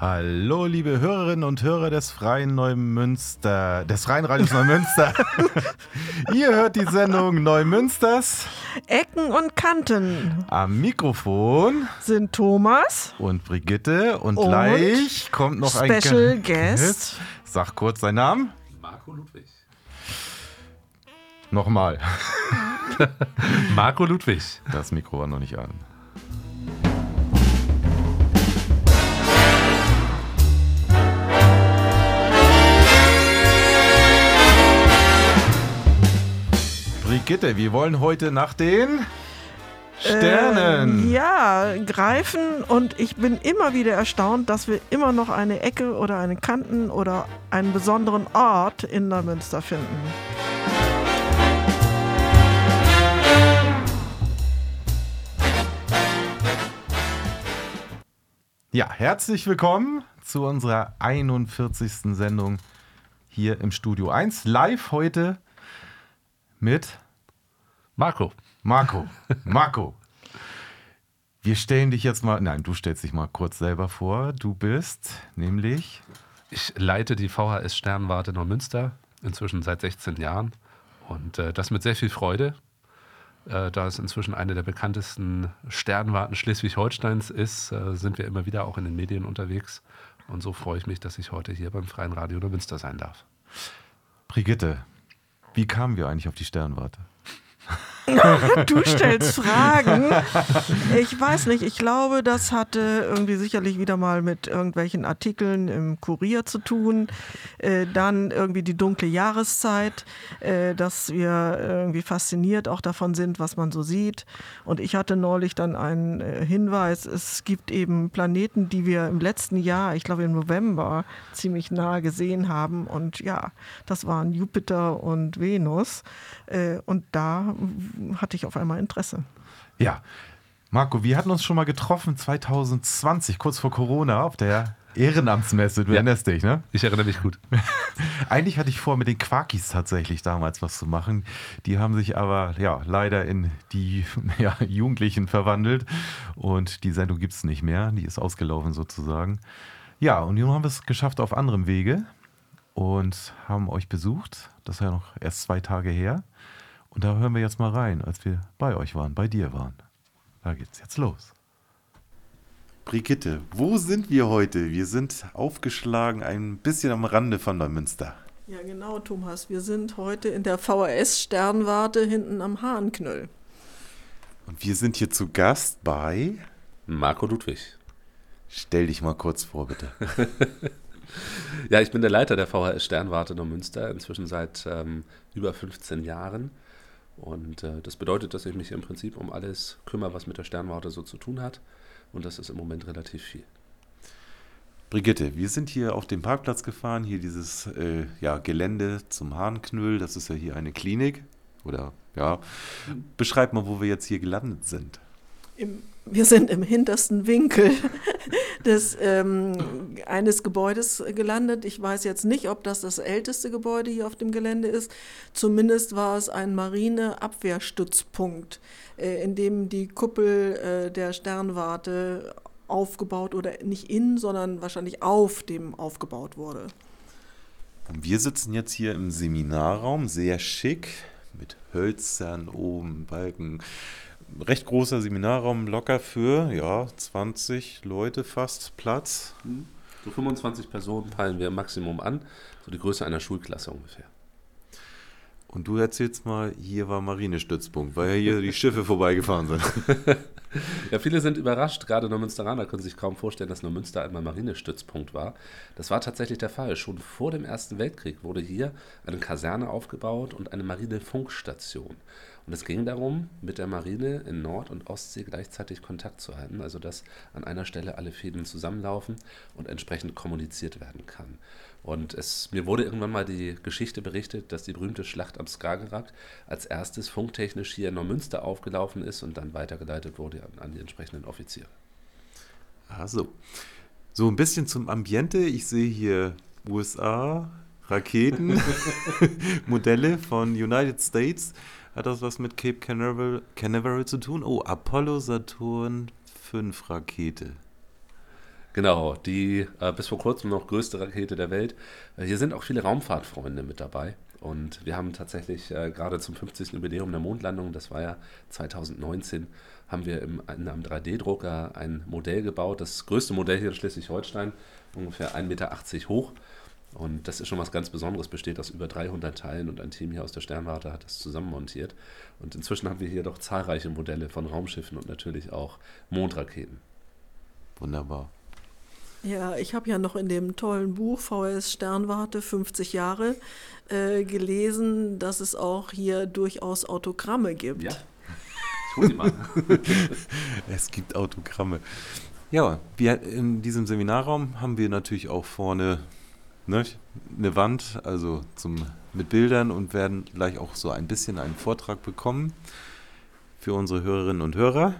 Hallo, liebe Hörerinnen und Hörer des Freien Neumünster, des Freien Radios Neumünster. Ihr hört die Sendung Neumünsters. Ecken und Kanten. Am Mikrofon sind Thomas und Brigitte und, und gleich kommt noch Special ein Special Guest. Sag kurz seinen Namen. Marco Ludwig. Nochmal. Marco Ludwig. Das Mikro war noch nicht an. Brigitte, wir wollen heute nach den Sternen. Äh, ja, greifen und ich bin immer wieder erstaunt, dass wir immer noch eine Ecke oder einen Kanten oder einen besonderen Ort in Neumünster finden. Ja, herzlich willkommen zu unserer 41. Sendung hier im Studio 1. Live heute mit Marco. Marco. Marco. Wir stellen dich jetzt mal, nein, du stellst dich mal kurz selber vor. Du bist nämlich. Ich leite die VHS Sternwarte Neumünster, inzwischen seit 16 Jahren. Und äh, das mit sehr viel Freude, äh, da es inzwischen eine der bekanntesten Sternwarten Schleswig-Holsteins ist, äh, sind wir immer wieder auch in den Medien unterwegs. Und so freue ich mich, dass ich heute hier beim Freien Radio Neumünster sein darf. Brigitte, wie kamen wir eigentlich auf die Sternwarte? du stellst Fragen. Ich weiß nicht, ich glaube, das hatte irgendwie sicherlich wieder mal mit irgendwelchen Artikeln im Kurier zu tun. Äh, dann irgendwie die dunkle Jahreszeit, äh, dass wir irgendwie fasziniert auch davon sind, was man so sieht. Und ich hatte neulich dann einen äh, Hinweis, es gibt eben Planeten, die wir im letzten Jahr, ich glaube im November, ziemlich nah gesehen haben. Und ja, das waren Jupiter und Venus. Äh, und da hatte ich auf einmal Interesse. Ja, Marco, wir hatten uns schon mal getroffen 2020, kurz vor Corona, auf der Ehrenamtsmesse. Du ja. erinnerst dich, ne? Ich erinnere mich gut. Eigentlich hatte ich vor, mit den Quarkis tatsächlich damals was zu machen. Die haben sich aber ja leider in die ja, Jugendlichen verwandelt und die Sendung gibt es nicht mehr. Die ist ausgelaufen sozusagen. Ja, und nun haben wir es geschafft auf anderem Wege und haben euch besucht. Das ist ja noch erst zwei Tage her. Und da hören wir jetzt mal rein, als wir bei euch waren, bei dir waren. Da geht's jetzt los. Brigitte, wo sind wir heute? Wir sind aufgeschlagen ein bisschen am Rande von Neumünster. Ja, genau, Thomas. Wir sind heute in der VHS-Sternwarte hinten am Hahnknöll. Und wir sind hier zu Gast bei Marco Ludwig. Stell dich mal kurz vor, bitte. ja, ich bin der Leiter der VHS Sternwarte Neumünster, inzwischen seit ähm, über 15 Jahren. Und äh, das bedeutet, dass ich mich im Prinzip um alles kümmere, was mit der Sternwarte so zu tun hat. Und das ist im Moment relativ viel. Brigitte, wir sind hier auf dem Parkplatz gefahren, hier dieses äh, ja, Gelände zum Hahnknüll. Das ist ja hier eine Klinik. Oder ja, beschreib mal, wo wir jetzt hier gelandet sind. Im wir sind im hintersten Winkel des, ähm, eines Gebäudes gelandet. Ich weiß jetzt nicht, ob das das älteste Gebäude hier auf dem Gelände ist. Zumindest war es ein Marineabwehrstützpunkt, äh, in dem die Kuppel äh, der Sternwarte aufgebaut oder nicht in, sondern wahrscheinlich auf dem aufgebaut wurde. Wir sitzen jetzt hier im Seminarraum, sehr schick, mit Hölzern oben, Balken recht großer Seminarraum, locker für, ja, 20 Leute fast Platz. Mhm. So 25 Personen peilen wir im Maximum an, so die Größe einer Schulklasse ungefähr. Und du erzählst mal, hier war Marinestützpunkt, weil ja hier die Schiffe vorbeigefahren sind. ja, viele sind überrascht, gerade Neumünsteraner können sich kaum vorstellen, dass Neumünster einmal Marinestützpunkt war. Das war tatsächlich der Fall. Schon vor dem Ersten Weltkrieg wurde hier eine Kaserne aufgebaut und eine Marinefunkstation. Und es ging darum, mit der Marine in Nord- und Ostsee gleichzeitig Kontakt zu halten, also dass an einer Stelle alle Fäden zusammenlaufen und entsprechend kommuniziert werden kann. Und es, mir wurde irgendwann mal die Geschichte berichtet, dass die berühmte Schlacht am Skagerrak als erstes funktechnisch hier in Neumünster aufgelaufen ist und dann weitergeleitet wurde an, an die entsprechenden Offiziere. Also, so ein bisschen zum Ambiente. Ich sehe hier USA, Raketen, Modelle von United States. Hat das was mit Cape Canaveral, Canaveral zu tun? Oh, Apollo Saturn 5 Rakete. Genau, die äh, bis vor kurzem noch größte Rakete der Welt. Äh, hier sind auch viele Raumfahrtfreunde mit dabei. Und wir haben tatsächlich äh, gerade zum 50. Jubiläum der Mondlandung, das war ja 2019, haben wir im, in einem 3D-Drucker ein Modell gebaut, das größte Modell hier in Schleswig-Holstein, ungefähr 1,80 Meter hoch. Und das ist schon was ganz Besonderes, besteht aus über 300 Teilen und ein Team hier aus der Sternwarte hat das zusammenmontiert. Und inzwischen haben wir hier doch zahlreiche Modelle von Raumschiffen und natürlich auch Mondraketen. Wunderbar. Ja, ich habe ja noch in dem tollen Buch VS Sternwarte 50 Jahre äh, gelesen, dass es auch hier durchaus Autogramme gibt. Ja. Ich hol die mal. es gibt Autogramme. Ja, wir, in diesem Seminarraum haben wir natürlich auch vorne ne, eine Wand, also zum, mit Bildern und werden gleich auch so ein bisschen einen Vortrag bekommen für unsere Hörerinnen und Hörer.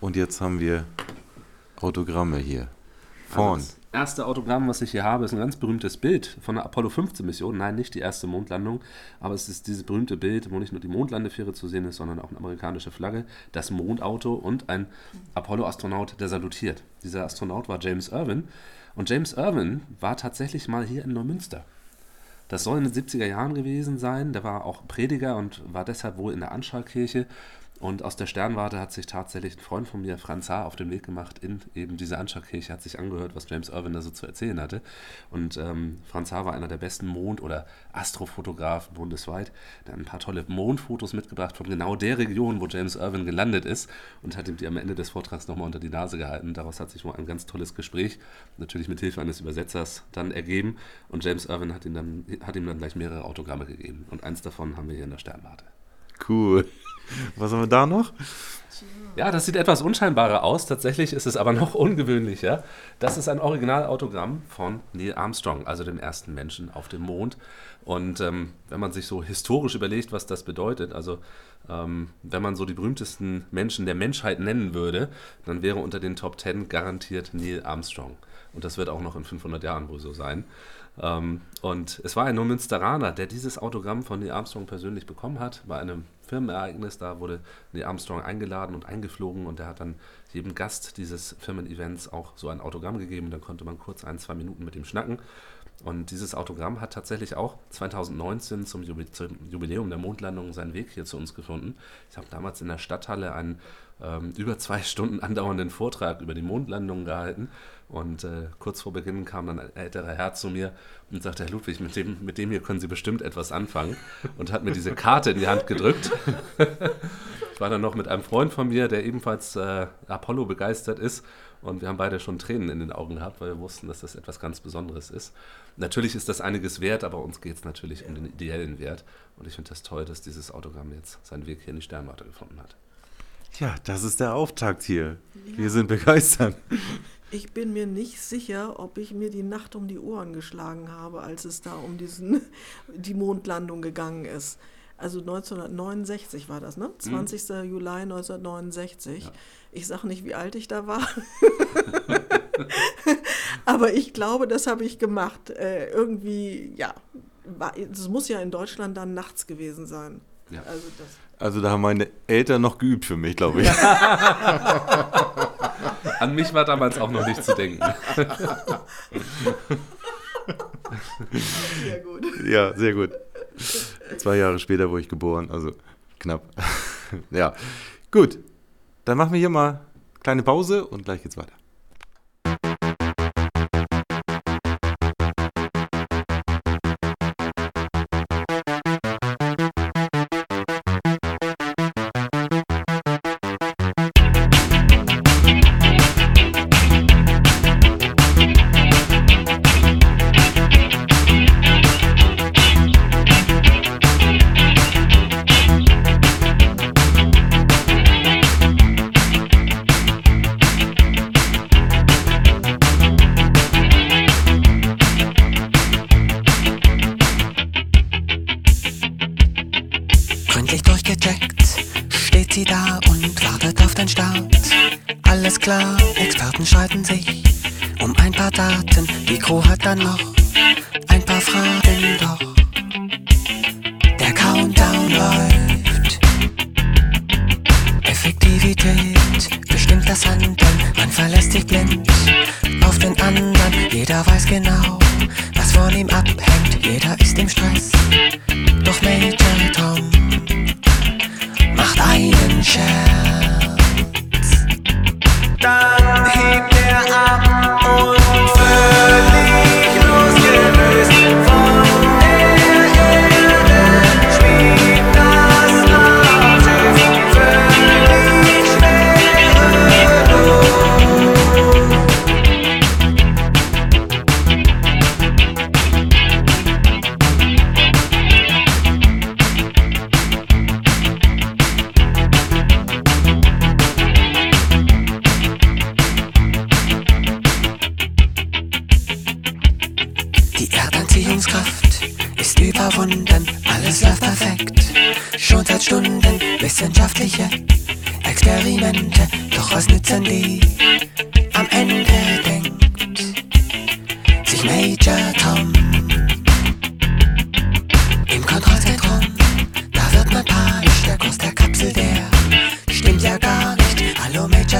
Und jetzt haben wir Autogramme hier. Vorn. Also das erste Autogramm, was ich hier habe, ist ein ganz berühmtes Bild von der Apollo 15 Mission. Nein, nicht die erste Mondlandung, aber es ist dieses berühmte Bild, wo nicht nur die Mondlandefähre zu sehen ist, sondern auch eine amerikanische Flagge, das Mondauto und ein Apollo-Astronaut, der salutiert. Dieser Astronaut war James Irwin. Und James Irwin war tatsächlich mal hier in Neumünster. Das soll in den 70er Jahren gewesen sein. Der war auch Prediger und war deshalb wohl in der Anschalkirche und aus der Sternwarte hat sich tatsächlich ein Freund von mir, Franz Haar, auf den Weg gemacht in eben diese Anschlagkirche, hat sich angehört, was James Irwin da so zu erzählen hatte. Und ähm, Franz Haar war einer der besten Mond- oder Astrofotografen bundesweit. Der hat ein paar tolle Mondfotos mitgebracht von genau der Region, wo James Irwin gelandet ist und hat ihm die am Ende des Vortrags nochmal unter die Nase gehalten. Daraus hat sich wohl ein ganz tolles Gespräch, natürlich mit Hilfe eines Übersetzers, dann ergeben. Und James Irwin hat ihm dann, hat ihm dann gleich mehrere Autogramme gegeben. Und eins davon haben wir hier in der Sternwarte. Cool. Was haben wir da noch? Ja, das sieht etwas unscheinbarer aus. Tatsächlich ist es aber noch ungewöhnlicher. Das ist ein Originalautogramm von Neil Armstrong, also dem ersten Menschen auf dem Mond. Und ähm, wenn man sich so historisch überlegt, was das bedeutet, also ähm, wenn man so die berühmtesten Menschen der Menschheit nennen würde, dann wäre unter den Top 10 garantiert Neil Armstrong. Und das wird auch noch in 500 Jahren wohl so sein. Ähm, und es war ein Neumünsteraner, der dieses Autogramm von Neil Armstrong persönlich bekommen hat, bei einem Firmenereignis. Da wurde Neil Armstrong eingeladen und eingeflogen und der hat dann jedem Gast dieses Firmen-Events auch so ein Autogramm gegeben. Dann konnte man kurz ein, zwei Minuten mit ihm schnacken. Und dieses Autogramm hat tatsächlich auch 2019 zum Jubiläum der Mondlandung seinen Weg hier zu uns gefunden. Ich habe damals in der Stadthalle einen ähm, über zwei Stunden andauernden Vortrag über die Mondlandung gehalten. Und äh, kurz vor Beginn kam dann ein älterer Herr zu mir und sagte, Herr Ludwig, mit dem, mit dem hier können Sie bestimmt etwas anfangen. Und hat mir diese Karte in die Hand gedrückt. ich war dann noch mit einem Freund von mir, der ebenfalls äh, Apollo begeistert ist. Und wir haben beide schon Tränen in den Augen gehabt, weil wir wussten, dass das etwas ganz Besonderes ist. Natürlich ist das einiges wert, aber uns geht es natürlich um den ideellen Wert. Und ich finde das toll, dass dieses Autogramm jetzt seinen Weg hier in die Sternwarte gefunden hat. Ja, das ist der Auftakt hier. Ja. Wir sind begeistert. Ich bin mir nicht sicher, ob ich mir die Nacht um die Ohren geschlagen habe, als es da um diesen, die Mondlandung gegangen ist. Also 1969 war das, ne? 20. Mhm. Juli 1969. Ja. Ich sage nicht, wie alt ich da war. Aber ich glaube, das habe ich gemacht. Äh, irgendwie, ja, es muss ja in Deutschland dann nachts gewesen sein. Ja. Also, also, da haben meine Eltern noch geübt für mich, glaube ich. An mich war damals auch noch nicht zu denken. Sehr gut. Ja, sehr gut. Zwei Jahre später wurde ich geboren, also knapp. Ja, gut. Dann machen wir hier mal eine kleine Pause und gleich geht's weiter. Effektivität bestimmt das Handeln, man verlässt sich blind.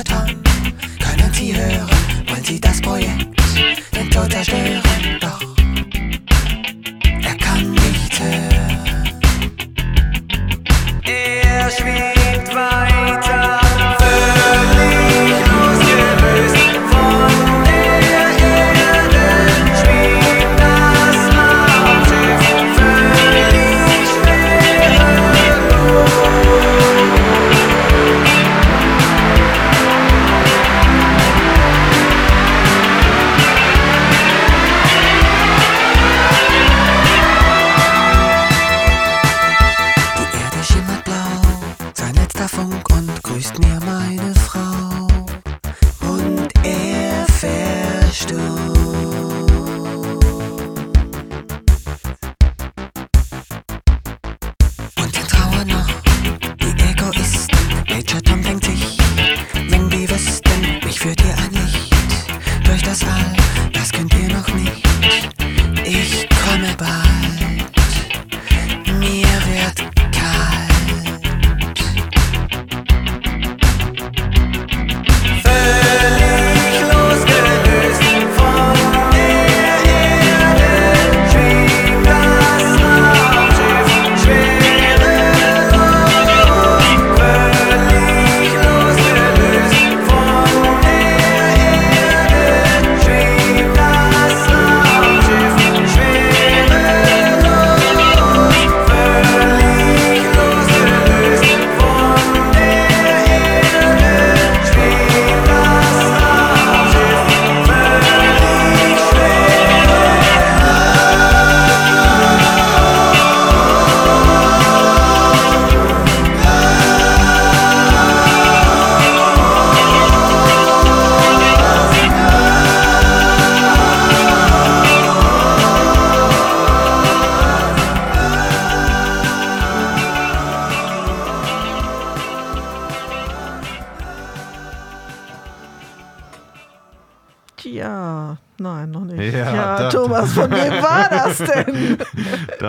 Hallo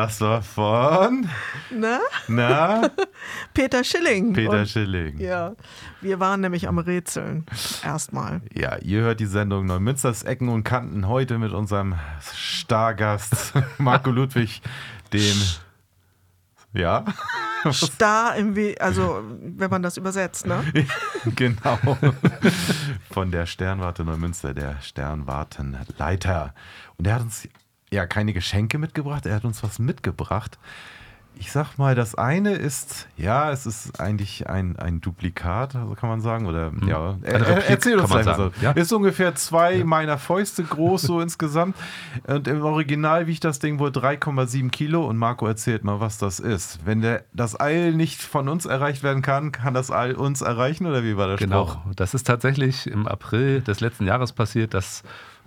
Das war von, Na? na, Peter Schilling. Peter Und, Schilling. Ja, wir waren nämlich am Rätseln. Erstmal. Ja, ihr hört die Sendung Neumünsters Ecken und Kanten heute mit unserem Stargast Marco Ludwig, dem. Ja, Star im We also wenn man das übersetzt, ne? genau. Von der Sternwarte Neumünster, der Sternwartenleiter. Und er hat uns ja keine Geschenke mitgebracht, er hat uns was mitgebracht. Ich sag mal, das eine ist, ja, es ist eigentlich ein, ein Duplikat, also kann man sagen. Oder ja, Eine Replik, erzähl uns einfach so. ja. Ist ungefähr zwei meiner Fäuste groß, so insgesamt. Und im Original wiegt das Ding wohl 3,7 Kilo. Und Marco erzählt mal, was das ist. Wenn der, das All nicht von uns erreicht werden kann, kann das All uns erreichen? Oder wie war der Genau, Spruch? das ist tatsächlich im April des letzten Jahres passiert, dass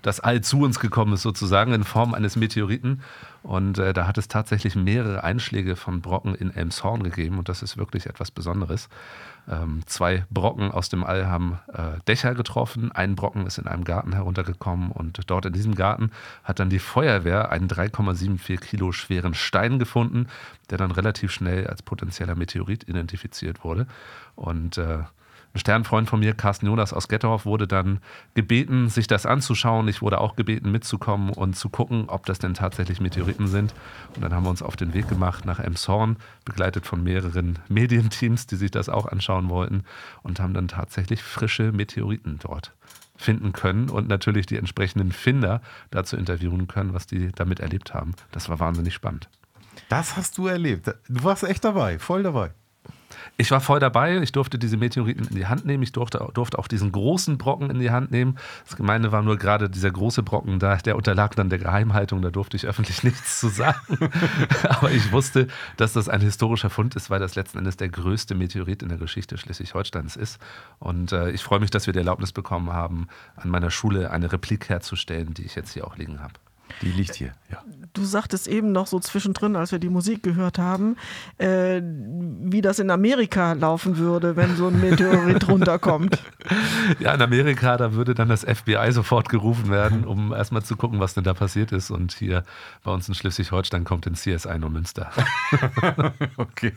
das All zu uns gekommen ist, sozusagen in Form eines Meteoriten. Und äh, da hat es tatsächlich mehrere Einschläge von Brocken in Elmshorn gegeben und das ist wirklich etwas Besonderes. Ähm, zwei Brocken aus dem All haben äh, Dächer getroffen, ein Brocken ist in einem Garten heruntergekommen und dort in diesem Garten hat dann die Feuerwehr einen 3,74 Kilo schweren Stein gefunden, der dann relativ schnell als potenzieller Meteorit identifiziert wurde. Und äh, Ein Sternfreund von mir, Carsten Jonas aus Gettorf, wurde dann gebeten, sich das anzuschauen. Ich wurde auch gebeten, mitzukommen und zu gucken, ob das denn tatsächlich Meteoriten sind. Und dann haben wir uns auf den Weg gemacht nach Emshorn, begleitet von mehreren Medienteams, die sich das auch anschauen wollten und haben dann tatsächlich frische Meteoriten dort finden können und natürlich die entsprechenden Finder dazu interviewen können, was die damit erlebt haben. Das war wahnsinnig spannend. Das hast du erlebt. Du warst echt dabei, voll dabei. Ich war voll dabei. Ich durfte diese Meteoriten in die Hand nehmen. Ich durfte, durfte auch diesen großen Brocken in die Hand nehmen. Das Gemeinde war nur gerade dieser große Brocken, da, der unterlag dann der Geheimhaltung. Da durfte ich öffentlich nichts zu sagen. Aber ich wusste, dass das ein historischer Fund ist, weil das letzten Endes der größte Meteorit in der Geschichte Schleswig-Holsteins ist. Und äh, ich freue mich, dass wir die Erlaubnis bekommen haben, an meiner Schule eine Replik herzustellen, die ich jetzt hier auch liegen habe. Die liegt hier, ja. Du sagtest eben noch so zwischendrin, als wir die Musik gehört haben, äh, wie das in Amerika laufen würde, wenn so ein Meteorit runterkommt. Ja, in Amerika, da würde dann das FBI sofort gerufen werden, um erstmal zu gucken, was denn da passiert ist. Und hier bei uns in Schleswig-Holstein kommt in CSI nur Münster. okay.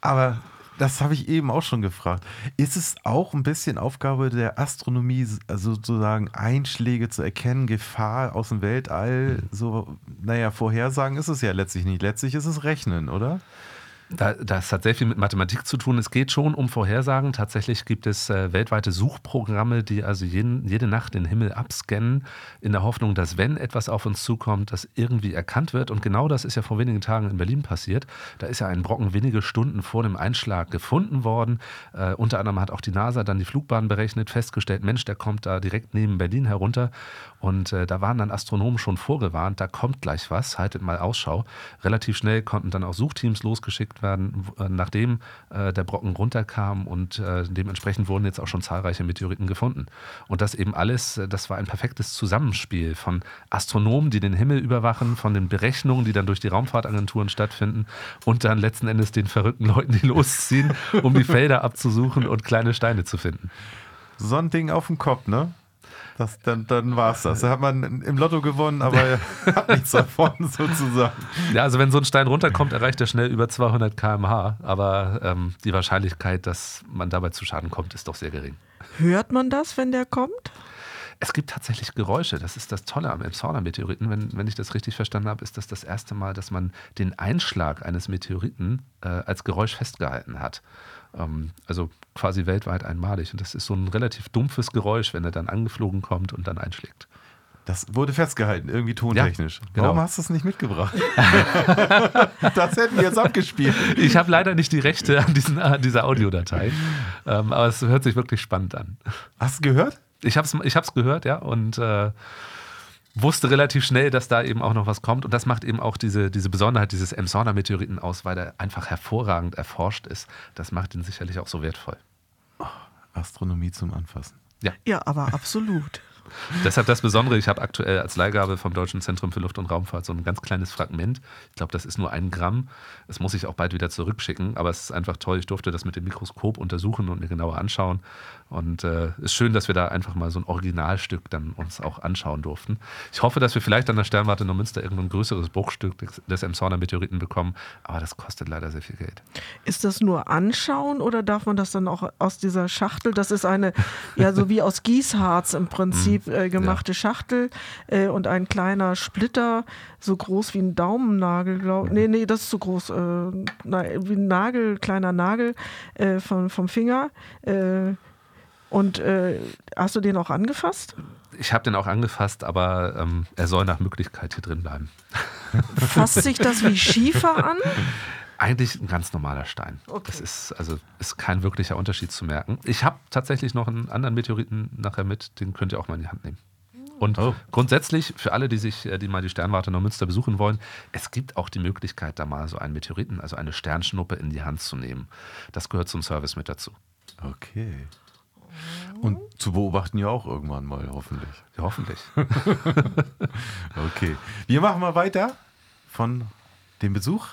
Aber das habe ich eben auch schon gefragt. Ist es auch ein bisschen Aufgabe der Astronomie, also sozusagen Einschläge zu erkennen, Gefahr aus dem Weltall? So, naja, Vorhersagen ist es ja letztlich nicht. Letztlich ist es Rechnen, oder? Da, das hat sehr viel mit Mathematik zu tun. Es geht schon um Vorhersagen. Tatsächlich gibt es äh, weltweite Suchprogramme, die also jeden, jede Nacht den Himmel abscannen, in der Hoffnung, dass wenn etwas auf uns zukommt, das irgendwie erkannt wird. Und genau das ist ja vor wenigen Tagen in Berlin passiert. Da ist ja ein Brocken wenige Stunden vor dem Einschlag gefunden worden. Äh, unter anderem hat auch die NASA dann die Flugbahn berechnet, festgestellt, Mensch, der kommt da direkt neben Berlin herunter. Und äh, da waren dann Astronomen schon vorgewarnt, da kommt gleich was, haltet mal Ausschau. Relativ schnell konnten dann auch Suchteams losgeschickt werden, äh, nachdem äh, der Brocken runterkam und äh, dementsprechend wurden jetzt auch schon zahlreiche Meteoriten gefunden. Und das eben alles, äh, das war ein perfektes Zusammenspiel von Astronomen, die den Himmel überwachen, von den Berechnungen, die dann durch die Raumfahrtagenturen stattfinden und dann letzten Endes den verrückten Leuten, die losziehen, um die Felder abzusuchen und kleine Steine zu finden. So ein Ding auf dem Kopf, ne? Das, dann dann war es das. Da hat man im Lotto gewonnen, aber hat nichts davon sozusagen. Ja, also wenn so ein Stein runterkommt, erreicht er schnell über 200 km/h. Aber ähm, die Wahrscheinlichkeit, dass man dabei zu Schaden kommt, ist doch sehr gering. Hört man das, wenn der kommt? Es gibt tatsächlich Geräusche. Das ist das Tolle am Elbsauner-Meteoriten. Wenn, wenn ich das richtig verstanden habe, ist das das erste Mal, dass man den Einschlag eines Meteoriten äh, als Geräusch festgehalten hat. Ähm, also quasi weltweit einmalig. Und das ist so ein relativ dumpfes Geräusch, wenn er dann angeflogen kommt und dann einschlägt. Das wurde festgehalten, irgendwie tontechnisch. Ja, genau. Warum hast du es nicht mitgebracht? das hätten wir jetzt abgespielt. Ich habe leider nicht die Rechte an, diesen, an dieser Audiodatei. Ähm, aber es hört sich wirklich spannend an. Hast du gehört? Ich habe es ich hab's gehört, ja. Und äh, wusste relativ schnell, dass da eben auch noch was kommt. Und das macht eben auch diese, diese Besonderheit dieses Emsona-Meteoriten aus, weil er einfach hervorragend erforscht ist. Das macht ihn sicherlich auch so wertvoll. Astronomie zum Anfassen. Ja, aber absolut. Deshalb das Besondere, ich habe aktuell als Leihgabe vom Deutschen Zentrum für Luft- und Raumfahrt so ein ganz kleines Fragment. Ich glaube, das ist nur ein Gramm. Das muss ich auch bald wieder zurückschicken, aber es ist einfach toll. Ich durfte das mit dem Mikroskop untersuchen und mir genauer anschauen. Und es äh, ist schön, dass wir da einfach mal so ein Originalstück dann uns auch anschauen durften. Ich hoffe, dass wir vielleicht an der Sternwarte Neumünster irgendein größeres Bruchstück des, des Emshorner Meteoriten bekommen, aber das kostet leider sehr viel Geld. Ist das nur anschauen oder darf man das dann auch aus dieser Schachtel? Das ist eine, ja, so wie aus Gießharz im Prinzip äh, gemachte Schachtel äh, und ein kleiner Splitter, so groß wie ein Daumennagel, glaube Nee, nee, das ist zu groß. Äh, na, wie ein Nagel, kleiner Nagel äh, vom, vom Finger. Und äh, hast du den auch angefasst? Ich habe den auch angefasst, aber ähm, er soll nach Möglichkeit hier drin bleiben. Fasst sich das wie Schiefer an? Eigentlich ein ganz normaler Stein. Okay. Das ist also ist kein wirklicher Unterschied zu merken. Ich habe tatsächlich noch einen anderen Meteoriten nachher mit, den könnt ihr auch mal in die Hand nehmen. Und Oh. grundsätzlich, für alle, die sich, äh, die mal die Sternwarte Neumünster besuchen wollen, es gibt auch die Möglichkeit, da mal so einen Meteoriten, also eine Sternschnuppe in die Hand zu nehmen. Das gehört zum Service mit dazu. Okay. Und zu beobachten ja auch irgendwann mal, hoffentlich. Ja, hoffentlich. Okay. Wir machen mal weiter von dem Besuch.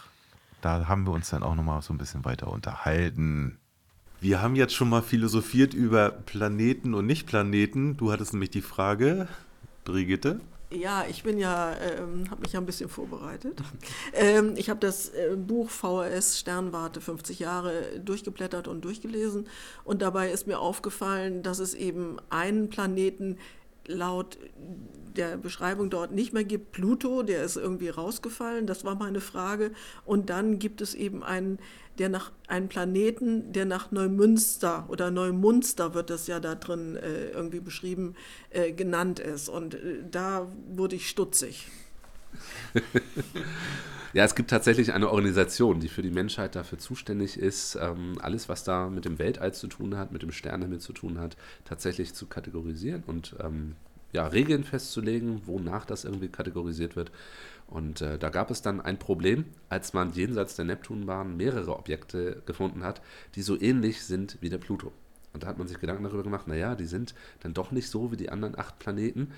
Da haben wir uns dann auch noch mal so ein bisschen weiter unterhalten. Wir haben jetzt schon mal philosophiert über Planeten und Nicht-Planeten. Du hattest nämlich die Frage, Brigitte. Ja, ich bin ja, ähm, habe mich ja ein bisschen vorbereitet. Ähm, ich habe das äh, Buch VHS Sternwarte 50 Jahre durchgeblättert und durchgelesen und dabei ist mir aufgefallen, dass es eben einen Planeten laut der Beschreibung dort nicht mehr gibt. Pluto, der ist irgendwie rausgefallen, das war meine Frage. Und dann gibt es eben einen, der nach einen Planeten, der nach Neumünster oder Neumunster wird das ja da drin äh, irgendwie beschrieben, äh, genannt ist. Und äh, da wurde ich stutzig. Ja, es gibt tatsächlich eine Organisation, die für die Menschheit dafür zuständig ist, ähm, alles, was da mit dem Weltall zu tun hat, mit dem Sternenhimmel zu tun hat, tatsächlich zu kategorisieren und ähm, ja, Regeln festzulegen, wonach das irgendwie kategorisiert wird. Und äh, da gab es dann ein Problem, als man jenseits der Neptunbahn mehrere Objekte gefunden hat, die so ähnlich sind wie der Pluto. Und da hat man sich Gedanken darüber gemacht, naja, die sind dann doch nicht so wie die anderen acht Planeten.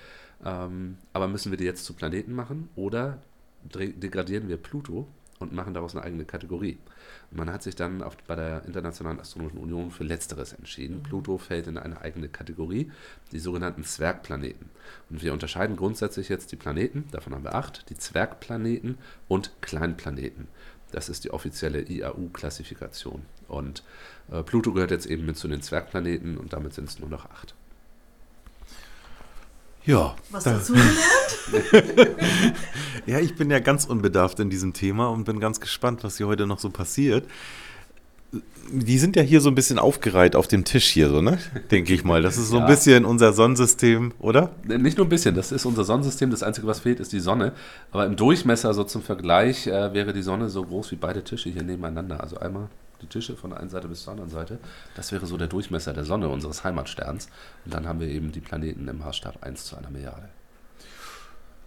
Ähm, aber müssen wir die jetzt zu Planeten machen oder degradieren wir Pluto und machen daraus eine eigene Kategorie. Und man hat sich dann auf, bei der Internationalen Astronomischen Union für Letzteres entschieden. Pluto fällt in eine eigene Kategorie, die sogenannten Zwergplaneten. Und wir unterscheiden grundsätzlich jetzt die Planeten, davon haben wir acht, die Zwergplaneten und Kleinplaneten. Das ist die offizielle IAU-Klassifikation. Und äh, Pluto gehört jetzt eben mit zu den Zwergplaneten und damit sind es nur noch acht. Ja. Was dazu gelernt? ja, ich bin ja ganz unbedarft in diesem Thema und bin ganz gespannt, was hier heute noch so passiert. Die sind ja hier so ein bisschen aufgereiht auf dem Tisch hier, so, ne? Denke ich mal. Das ist so ein Ja. bisschen unser Sonnensystem, oder? Nicht nur ein bisschen, das ist unser Sonnensystem. Das Einzige, was fehlt, ist die Sonne. Aber im Durchmesser, so zum Vergleich, äh, wäre die Sonne so groß wie beide Tische hier nebeneinander. Also einmal die Tische von der einen Seite bis zur anderen Seite. Das wäre so der Durchmesser der Sonne, unseres Heimatsterns. Und dann haben wir eben die Planeten im Maßstab 1 zu einer Milliarde.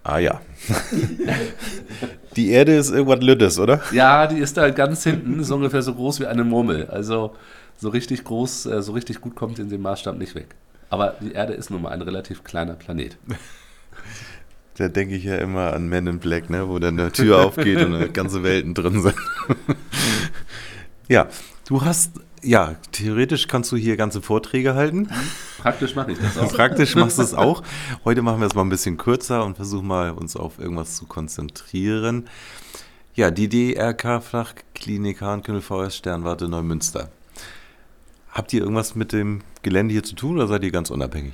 Ah ja. Die Erde ist irgendwas Lüttes, oder? Ja, die ist da ganz hinten, ist ungefähr so groß wie eine Murmel. Also so richtig groß, äh, so richtig gut kommt in dem Maßstab nicht weg. Aber die Erde ist nun mal ein relativ kleiner Planet. Da denke ich ja immer an Men in Black, ne? wo dann eine Tür aufgeht und ganze Welten drin sind. ja, du hast, ja, theoretisch kannst du hier ganze Vorträge halten. Praktisch mache ich das auch. Praktisch machst du es auch. Heute machen wir es mal ein bisschen kürzer und versuchen mal uns auf irgendwas zu konzentrieren. Ja, die DRK Flachklinik Hahnkümmel VS Sternwarte Neumünster. Habt ihr irgendwas mit dem Gelände hier zu tun oder seid ihr ganz unabhängig?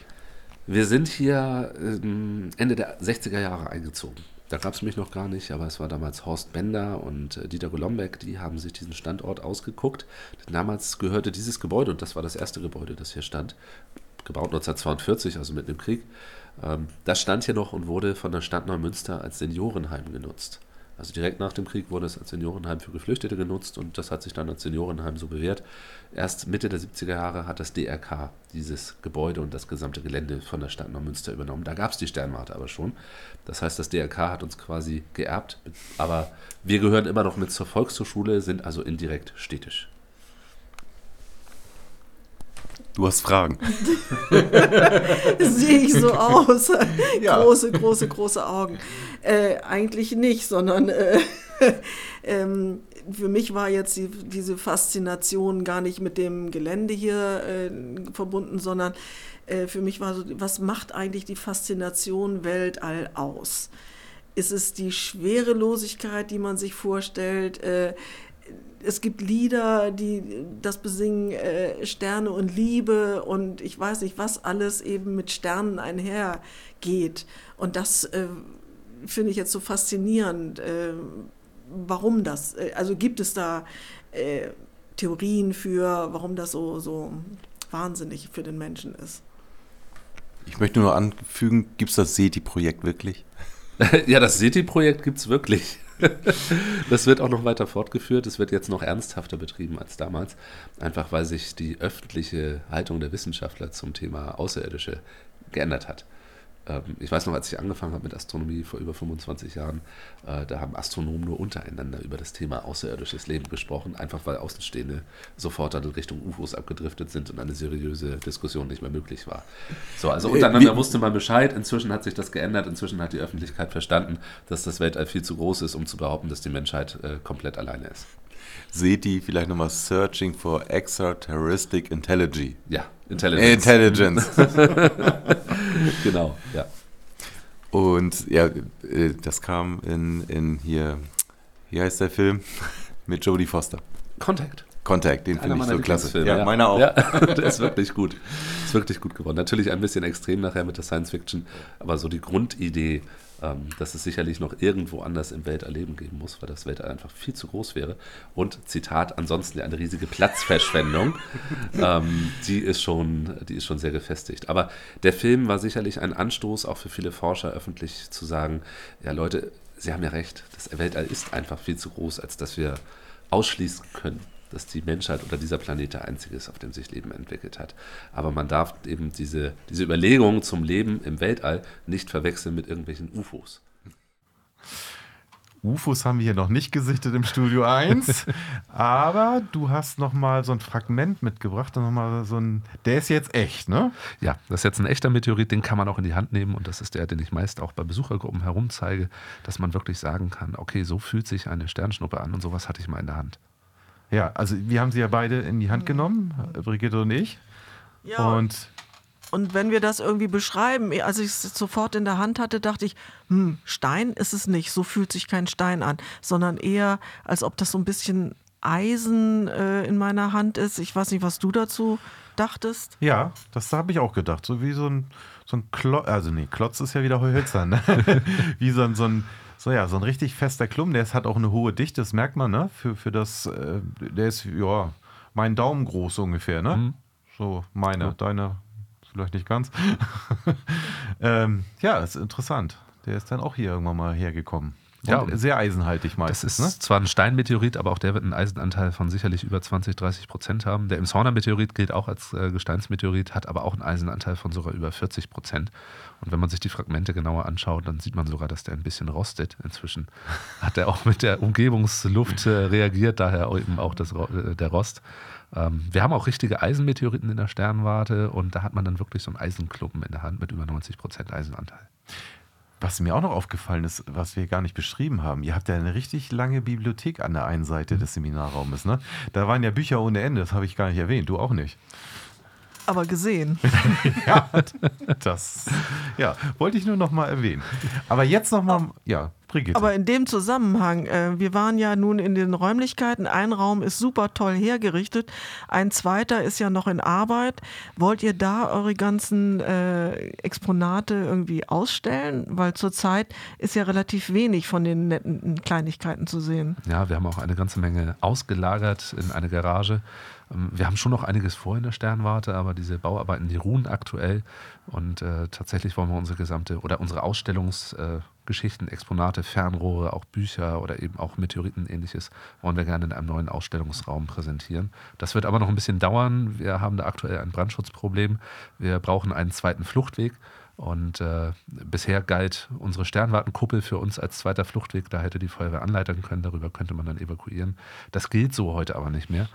Wir sind hier ähm, Ende der 60er Jahre eingezogen. Da gab es mich noch gar nicht, aber es war damals Horst Bender und äh, Dieter Golombek, die haben sich diesen Standort ausgeguckt. Damals gehörte dieses Gebäude, und das war das erste Gebäude, das hier stand, gebaut 1942, also mitten im Krieg, ähm, das stand hier noch und wurde von der Stadt Neumünster als Seniorenheim genutzt. Also direkt nach dem Krieg wurde es als Seniorenheim für Geflüchtete genutzt und das hat sich dann als Seniorenheim so bewährt. Erst Mitte der 70er Jahre hat das DRK dieses Gebäude und das gesamte Gelände von der Stadt Neumünster übernommen. Da gab es die Sternwarte aber schon. Das heißt, das DRK hat uns quasi geerbt, aber wir gehören immer noch mit zur Volkshochschule, sind also indirekt städtisch. Du hast Fragen. Sehe ich so aus? Ja. Große, große, große Augen. Äh, eigentlich nicht, sondern äh, ähm, für mich war jetzt die, diese Faszination gar nicht mit dem Gelände hier äh, verbunden, sondern äh, für mich war so, was macht eigentlich die Faszination Weltall aus? Ist es die Schwerelosigkeit, die man sich vorstellt? Es gibt Lieder, die das besingen, äh, Sterne und Liebe und ich weiß nicht, was alles eben mit Sternen einhergeht. Und das äh, finde ich jetzt so faszinierend. Äh, warum das? Äh, Also gibt es da äh, Theorien für, warum das so, so wahnsinnig für den Menschen ist? Ich möchte nur anfügen, gibt es das SETI-Projekt wirklich? ja, das SETI-Projekt gibt es wirklich. Das wird auch noch weiter fortgeführt. Es wird jetzt noch ernsthafter betrieben als damals, einfach weil sich die öffentliche Haltung der Wissenschaftler zum Thema Außerirdische geändert hat. Ähm, Ich weiß noch, als ich angefangen habe mit Astronomie vor über 25 Jahren, äh, da haben Astronomen nur untereinander über das Thema außerirdisches Leben gesprochen, einfach weil Außenstehende sofort dann in Richtung UFOs abgedriftet sind und eine seriöse Diskussion nicht mehr möglich war. So, also untereinander wie- wusste man Bescheid. Inzwischen hat sich das geändert. Inzwischen hat die Öffentlichkeit verstanden, dass das Weltall viel zu groß ist, um zu behaupten, dass die Menschheit äh, komplett alleine ist. SETI vielleicht nochmal Searching for Extraterrestrial Intelligence. Ja, Intelligence. Intelligence. genau, ja. Und ja, äh, das kam in, in hier, wie heißt der Film? Mit Jodie Foster. Contact. Contact, den finde ich so klasse. Lieblingsfilme, Ja, meiner auch. Ja, der ist wirklich gut. Ist wirklich gut geworden. Natürlich ein bisschen extrem nachher mit der Science Fiction, aber so die Grundidee, ähm, dass es sicherlich noch irgendwo anders im Weltall Leben geben muss, weil das Weltall einfach viel zu groß wäre. Und Zitat, ansonsten eine riesige Platzverschwendung. ähm, die, ist schon, die ist schon sehr gefestigt. Aber der Film war sicherlich ein Anstoß, auch für viele Forscher öffentlich zu sagen, ja Leute, Sie haben ja recht, das Weltall ist einfach viel zu groß, als dass wir ausschließen können, dass die Menschheit oder dieser Planet der einzige ist, auf dem sich Leben entwickelt hat. Aber man darf eben diese, diese Überlegungen zum Leben im Weltall nicht verwechseln mit irgendwelchen UFOs. UFOs haben wir hier noch nicht gesichtet im Studio 1, aber du hast noch mal so ein Fragment mitgebracht noch mal so ein, der ist jetzt echt, ne? Ja, das ist jetzt ein echter Meteorit, den kann man auch in die Hand nehmen und das ist der, den ich meist auch bei Besuchergruppen herumzeige, dass man wirklich sagen kann, okay, so fühlt sich eine Sternschnuppe an und sowas hatte ich mal in der Hand. Ja, also wir haben sie ja beide in die Hand genommen, Brigitte und ich. Ja, Und Und wenn wir das irgendwie beschreiben, als ich es sofort in der Hand hatte, dachte ich, hm, Stein ist es nicht, so fühlt sich kein Stein an, sondern eher, als ob das so ein bisschen Eisen äh, in meiner Hand ist. Ich weiß nicht, was du dazu dachtest. ja, das habe ich auch gedacht. So wie so ein, so ein Klotz, also nee, Klotz ist ja wieder hölzern. Ne? wie so ein, so ein so ja, so ein richtig fester Klumpen, der ist, hat auch eine hohe Dichte, das merkt man, ne? Für, für das, äh, der ist, ja, mein Daumen groß ungefähr, ne? Mhm. So meine, Ja. deine vielleicht nicht ganz. ähm, ja, ist interessant. Der ist dann auch hier irgendwann mal hergekommen. Ja, sehr eisenhaltig Das meistens, ist zwar ein Steinmeteorit, aber auch der wird einen Eisenanteil von sicherlich über 20, 30 Prozent haben. Der Imshorner-Meteorit gilt auch als äh, Gesteinsmeteorit, hat aber auch einen Eisenanteil von sogar über 40 Prozent. Und wenn man sich die Fragmente genauer anschaut, dann sieht man sogar, dass der ein bisschen rostet. Inzwischen hat er auch mit der Umgebungsluft äh, reagiert, daher eben auch das, äh, der Rost. Ähm, wir haben auch richtige Eisenmeteoriten in der Sternwarte und da hat man dann wirklich so einen Eisenklumpen in der Hand mit über 90 Prozent Eisenanteil. Was mir auch noch aufgefallen ist, was wir gar nicht beschrieben haben, ihr habt ja eine richtig lange Bibliothek an der einen. Seite des Seminarraumes, ne? Da waren ja Bücher ohne Ende, das habe ich gar nicht erwähnt, du auch nicht. Aber gesehen. Ja, das ja, wollte ich nur noch mal erwähnen. Aber jetzt noch mal, ja, Brigitte. Aber in dem Zusammenhang, äh, wir waren ja nun in den Räumlichkeiten, ein Raum ist super toll hergerichtet, ein zweiter ist ja noch in Arbeit. Wollt ihr da eure ganzen äh, Exponate irgendwie ausstellen? Weil zurzeit ist ja relativ wenig von den netten Kleinigkeiten zu sehen. Ja, wir haben auch eine ganze Menge ausgelagert in eine Garage. Ähm, Wir haben schon noch einiges vor in der Sternwarte, aber diese Bauarbeiten, die ruhen aktuell. Und äh, tatsächlich wollen wir unsere gesamte oder unsere Ausstellungsgeschichten, äh, Exponate, Fernrohre, auch Bücher oder eben auch Meteoriten ähnliches, wollen wir gerne in einem neuen Ausstellungsraum präsentieren. Das wird aber noch ein bisschen dauern. Wir haben da aktuell ein Brandschutzproblem. Wir brauchen einen zweiten Fluchtweg. Und äh, bisher galt unsere Sternwartenkuppel für uns als zweiter Fluchtweg. Da hätte die Feuerwehr anleiten können, darüber könnte man dann evakuieren. Das gilt so heute aber nicht mehr.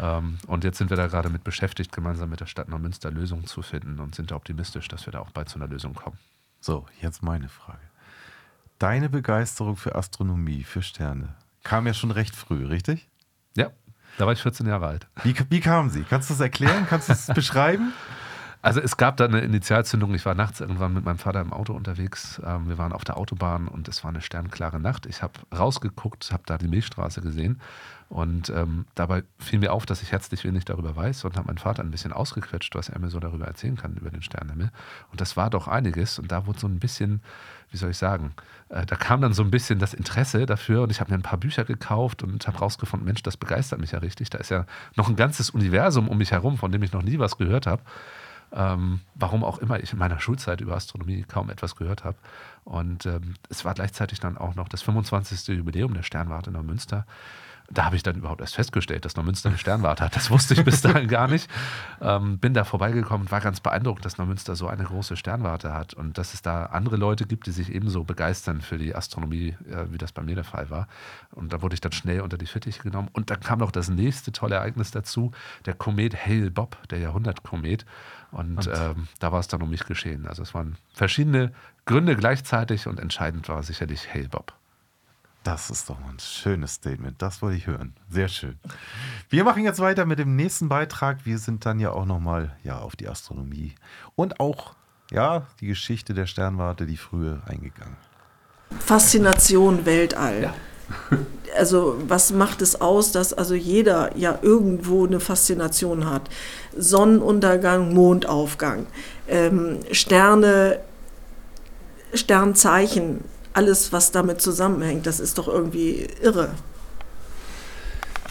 Ähm, und jetzt sind wir da gerade mit beschäftigt, gemeinsam mit der Stadt Neumünster Lösungen zu finden und sind da optimistisch, dass wir da auch bald zu einer Lösung kommen. So, jetzt meine Frage. Deine Begeisterung für Astronomie, für Sterne, kam ja schon recht früh, richtig? Ja, da war ich 14 Jahre alt. Wie, wie kam sie? Kannst du das erklären? Kannst du es beschreiben? Also es gab da eine Initialzündung. Ich war nachts irgendwann mit meinem Vater im Auto unterwegs. Ähm, wir waren auf der Autobahn und es war eine sternklare Nacht. Ich habe rausgeguckt, habe da die Milchstraße gesehen und ähm, dabei fiel mir auf, dass ich herzlich wenig darüber weiß und habe meinen Vater ein bisschen ausgequetscht, was er mir so darüber erzählen kann, über den Sternenhimmel. Und das war doch einiges und da wurde so ein bisschen, wie soll ich sagen, äh, da kam dann so ein bisschen das Interesse dafür und ich habe mir ein paar Bücher gekauft und habe rausgefunden, Mensch, das begeistert mich ja richtig. Da ist ja noch ein ganzes Universum um mich herum, von dem ich noch nie was gehört habe ähm, warum auch immer ich in meiner Schulzeit über Astronomie kaum etwas gehört habe. Und ähm, es war gleichzeitig dann auch noch das 25. Jubiläum der Sternwarte in Neumünster. Da habe ich dann überhaupt erst festgestellt, dass Neumünster eine Sternwarte hat. Das wusste ich bis dahin gar nicht. Ähm, bin da vorbeigekommen und war ganz beeindruckt, dass Neumünster so eine große Sternwarte hat und dass es da andere Leute gibt, die sich ebenso begeistern für die Astronomie, äh, wie das bei mir der Fall war. Und da wurde ich dann schnell unter die Fittiche genommen. Und dann kam noch das nächste tolle Ereignis dazu, der Komet Hale-Bopp, der Jahrhundertkomet. Und, ähm, da war es dann um mich geschehen. Also es waren verschiedene Gründe gleichzeitig und entscheidend war sicherlich Hale-Bopp. Das ist doch mal ein schönes Statement. Das wollte ich hören. Sehr schön. Wir machen jetzt weiter mit dem nächsten Beitrag. Wir sind dann ja auch nochmal ja, auf die Astronomie und auch ja, die Geschichte der Sternwarte, die frühe, eingegangen. Faszination Weltall. Ja. Also was macht es aus, dass also jeder ja irgendwo eine Faszination hat? Sonnenuntergang, Mondaufgang, ähm, Sterne, Sternzeichen, alles was damit zusammenhängt, das ist doch irgendwie irre.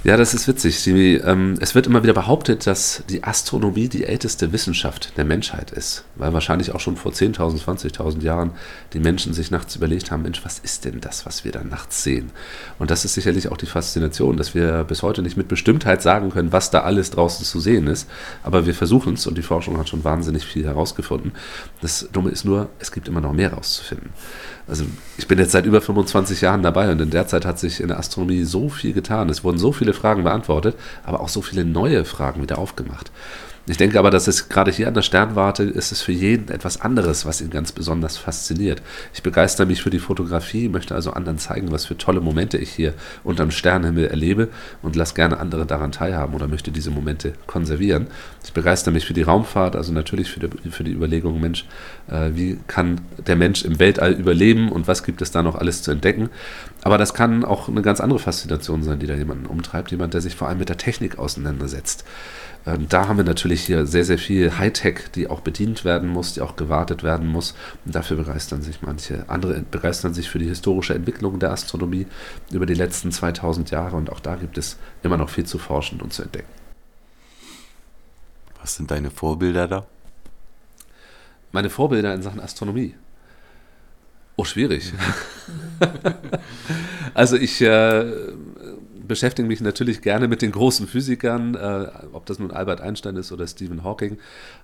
Ja, das ist witzig. Die, ähm, es wird immer wieder behauptet, dass die Astronomie die älteste Wissenschaft der Menschheit ist, weil wahrscheinlich auch schon vor 10.000, 20.000 Jahren die Menschen sich nachts überlegt haben, Mensch, was ist denn das, was wir da nachts sehen? Und das ist sicherlich auch die Faszination, dass wir bis heute nicht mit Bestimmtheit sagen können, was da alles draußen zu sehen ist, aber wir versuchen es und die Forschung hat schon wahnsinnig viel herausgefunden. Das Dumme ist nur, es gibt immer noch mehr herauszufinden. Also ich bin jetzt seit über 25 Jahren dabei und in der Zeit hat sich in der Astronomie so viel getan. Es wurden so viele Fragen beantwortet, aber auch so viele neue Fragen wieder aufgemacht. Ich denke aber, dass es gerade hier an der Sternwarte ist es für jeden etwas anderes, was ihn ganz besonders fasziniert. Ich begeister mich für die Fotografie, möchte also anderen zeigen, was für tolle Momente ich hier unterm Sternenhimmel erlebe und lasse gerne andere daran teilhaben oder möchte diese Momente konservieren. Ich begeister mich für die Raumfahrt, also natürlich für die, für die Überlegung, Mensch, äh, wie kann der Mensch im Weltall überleben und was gibt es da noch alles zu entdecken. Aber das kann auch eine ganz andere Faszination sein, die da jemanden umtreibt, jemand, der sich vor allem mit der Technik auseinandersetzt. Ähm, da haben wir natürlich hier sehr, sehr viel Hightech, die auch bedient werden muss, die auch gewartet werden muss. Und dafür begeistern sich manche. Andere begeistern sich für die historische Entwicklung der Astronomie über die letzten 2000 Jahre. Und auch da gibt es immer noch viel zu forschen und zu entdecken. Was sind deine Vorbilder da? Meine Vorbilder in Sachen Astronomie. Oh, schwierig. also ich äh, beschäftige mich natürlich gerne mit den großen Physikern, äh, ob das nun Albert Einstein ist oder Stephen Hawking.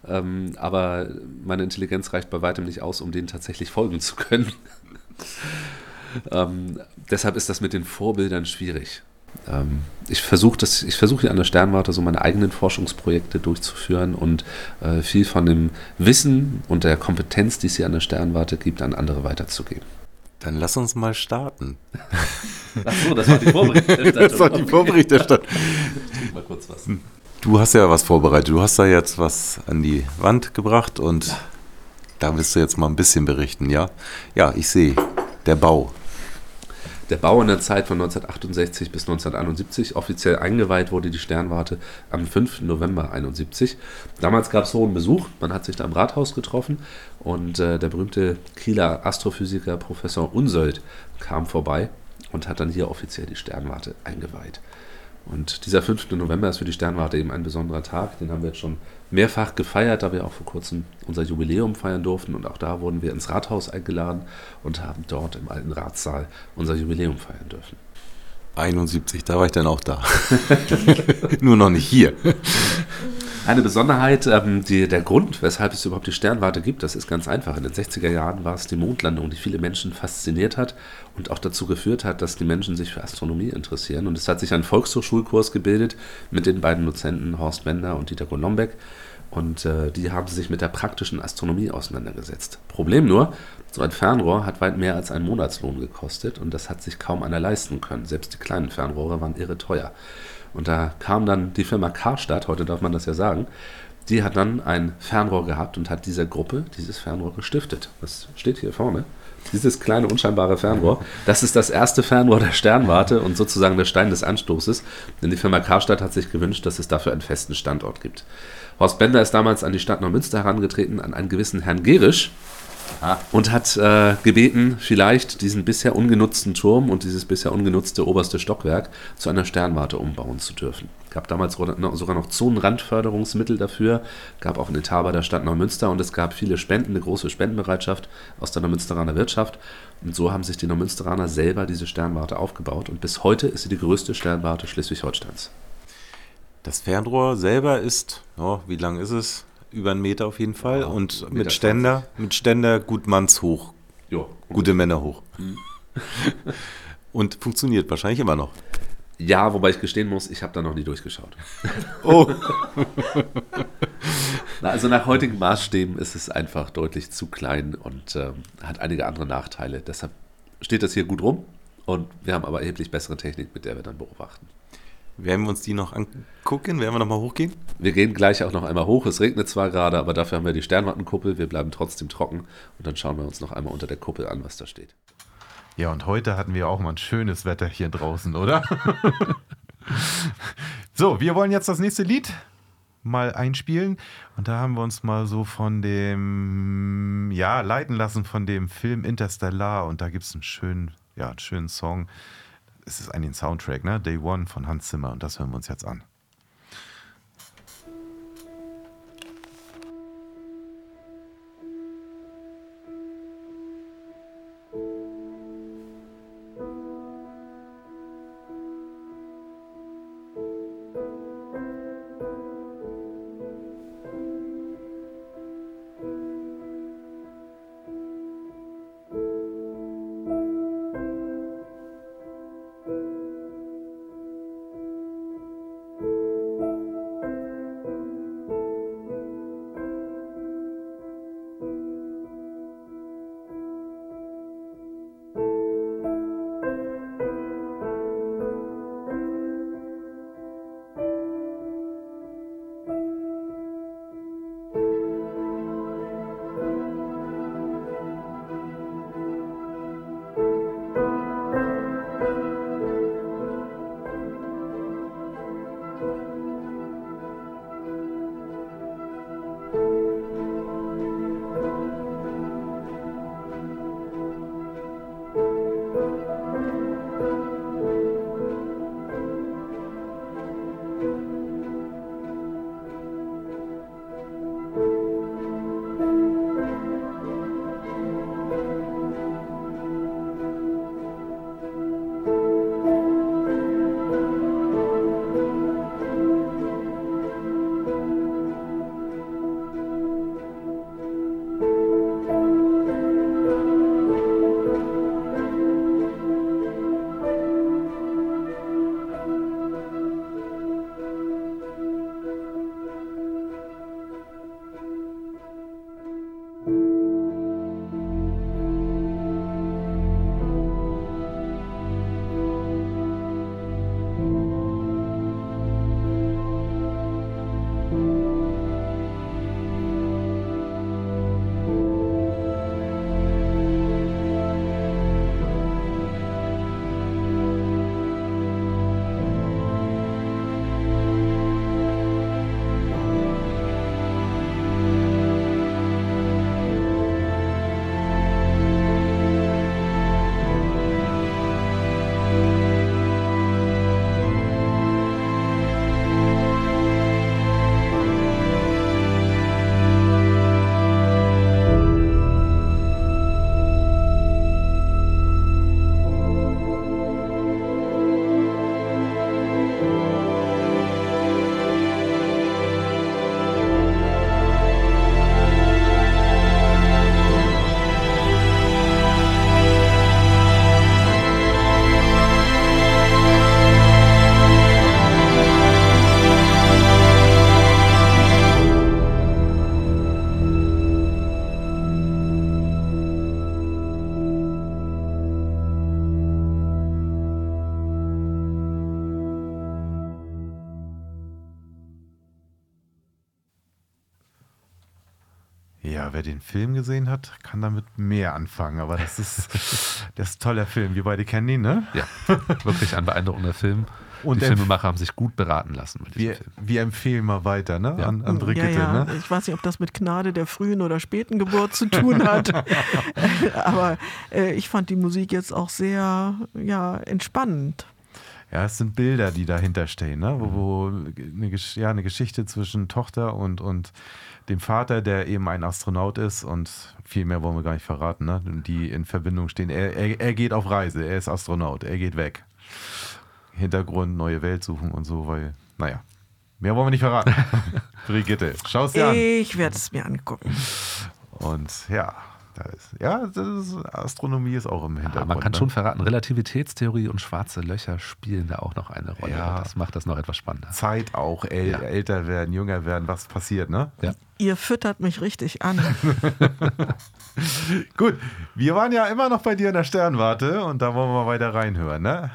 Ähm, aber meine Intelligenz reicht bei weitem nicht aus, um denen tatsächlich folgen zu können. ähm, deshalb ist das mit den Vorbildern schwierig. Ähm, ich versuche versuch hier an der Sternwarte so meine eigenen Forschungsprojekte durchzuführen und äh, viel von dem Wissen und der Kompetenz, die es hier an der Sternwarte gibt, an andere weiterzugeben. Dann lass uns mal starten. Ach so, das war die Vorberichterstattung. das war die Vorberichterstattung. Ich mal kurz was. Du hast ja was vorbereitet. Du hast da jetzt was an die Wand gebracht und ja. da wirst du jetzt mal ein bisschen berichten, ja? Ja, ich sehe. Der Bau der Bau in der Zeit von 1968 bis 1971. Offiziell eingeweiht wurde die Sternwarte am 5. November 1971. Damals gab es hohen Besuch, man hat sich da im Rathaus getroffen und äh, der berühmte Kieler Astrophysiker Professor Unsold kam vorbei und hat dann hier offiziell die Sternwarte eingeweiht. Und dieser 5. November ist für die Sternwarte eben ein besonderer Tag, den haben wir jetzt schon mehrfach gefeiert, da wir auch vor kurzem unser Jubiläum feiern durften. Und auch da wurden wir ins Rathaus eingeladen und haben dort im alten Ratssaal unser Jubiläum feiern dürfen. 71, da war ich dann auch da. Nur noch nicht hier. Eine Besonderheit, ähm, die, der Grund, weshalb es überhaupt die Sternwarte gibt, das ist ganz einfach. In den 60er Jahren war es die Mondlandung, die viele Menschen fasziniert hat und auch dazu geführt hat, dass die Menschen sich für Astronomie interessieren. Und es hat sich ein Volkshochschulkurs gebildet mit den beiden Dozenten Horst Bender und Dieter Golombek. Und äh, die haben sich mit der praktischen Astronomie auseinandergesetzt. Problem nur, so ein Fernrohr hat weit mehr als einen Monatslohn gekostet und das hat sich kaum einer leisten können. Selbst die kleinen Fernrohre waren irre teuer. Und da kam dann die Firma Karstadt, heute darf man das ja sagen, die hat dann ein Fernrohr gehabt und hat dieser Gruppe dieses Fernrohr gestiftet. Das steht hier vorne. Dieses kleine, unscheinbare Fernrohr, das ist das erste Fernrohr der Sternwarte und sozusagen der Stein des Anstoßes. Denn die Firma Karstadt hat sich gewünscht, dass es dafür einen festen Standort gibt. Horst Bender ist damals an die Stadt Neumünster herangetreten, an einen gewissen Herrn Gerisch, Und hat äh, gebeten, vielleicht diesen bisher ungenutzten Turm und dieses bisher ungenutzte oberste Stockwerk zu einer Sternwarte umbauen zu dürfen. Es gab damals sogar noch Zonenrandförderungsmittel dafür, gab auch einen Etat bei der Stadt Neumünster und es gab viele Spenden, eine große Spendenbereitschaft aus der Neumünsteraner Wirtschaft. Und so haben sich die Neumünsteraner selber diese Sternwarte aufgebaut und bis heute ist sie die größte Sternwarte Schleswig-Holsteins. Das Fernrohr selber ist, oh, wie lang ist es? Über einen Meter auf jeden Fall. Ja, und mit Ständer, mit Ständer gut mannshoch. Ja, Gute Männer hoch. Mhm. und funktioniert wahrscheinlich immer noch. Ja, wobei ich gestehen muss, ich habe da noch nie durchgeschaut. Oh. Na, also nach heutigen Maßstäben ist es einfach deutlich zu klein und ähm, hat einige andere Nachteile. Deshalb steht das hier gut rum und wir haben aber erheblich bessere Technik, mit der wir dann beobachten. Werden wir uns die noch angucken? Werden wir noch mal hochgehen? Wir gehen gleich auch noch einmal hoch. Es regnet zwar gerade, aber dafür haben wir die Sternwartenkuppel. Wir bleiben trotzdem trocken und dann schauen wir uns noch einmal unter der Kuppel an, was da steht. Ja, und heute hatten wir auch mal ein schönes Wetter hier draußen, oder? so, wir wollen jetzt das nächste Lied mal einspielen. Und da haben wir uns mal so von dem, ja, leiten lassen von dem Film Interstellar. Und da gibt es einen schönen, ja, einen schönen Song. Es ist eigentlich ein Soundtrack, ne? Day One von Hans Zimmer. Und das hören wir uns jetzt an. Film gesehen hat, kann damit mehr anfangen. Aber das ist, das ist ein toller Film. Wir beide kennen ihn, ne? Ja, wirklich ein beeindruckender Film. Und die Filmemacher haben sich gut beraten lassen mit diesem Wir, Film. wir empfehlen mal weiter, ne? Ja. An, an Brigitte, ja, ja. ne? Ich weiß nicht, ob das mit Gnade der frühen oder späten Geburt zu tun hat. Aber äh, ich fand die Musik jetzt auch sehr ja, entspannend. Ja, es sind Bilder, die dahinter stehen, ne? wo, wo eine, Gesch ja, eine Geschichte zwischen Tochter und, und dem Vater, der eben ein Astronaut ist und viel mehr wollen wir gar nicht verraten, ne? die in Verbindung stehen. Er, er, er geht auf Reise, er ist Astronaut, er geht weg. Hintergrund, neue Welt suchen und so, weil, naja, mehr wollen wir nicht verraten. Brigitte, schau es dir an. Ich werde es mir angucken. Und ja, da ist, ja, das ist, Astronomie ist auch im Ja, Hintergrund. man kann ne? schon verraten, Relativitätstheorie und schwarze Löcher spielen da auch noch eine Rolle. Ja. Das macht das noch etwas spannender. Zeit auch, äl Ja. älter werden, jünger werden, was passiert, ne? Ja. Ihr füttert mich richtig an. Gut, wir waren ja immer noch bei dir in der Sternwarte und da wollen wir mal weiter reinhören, ne?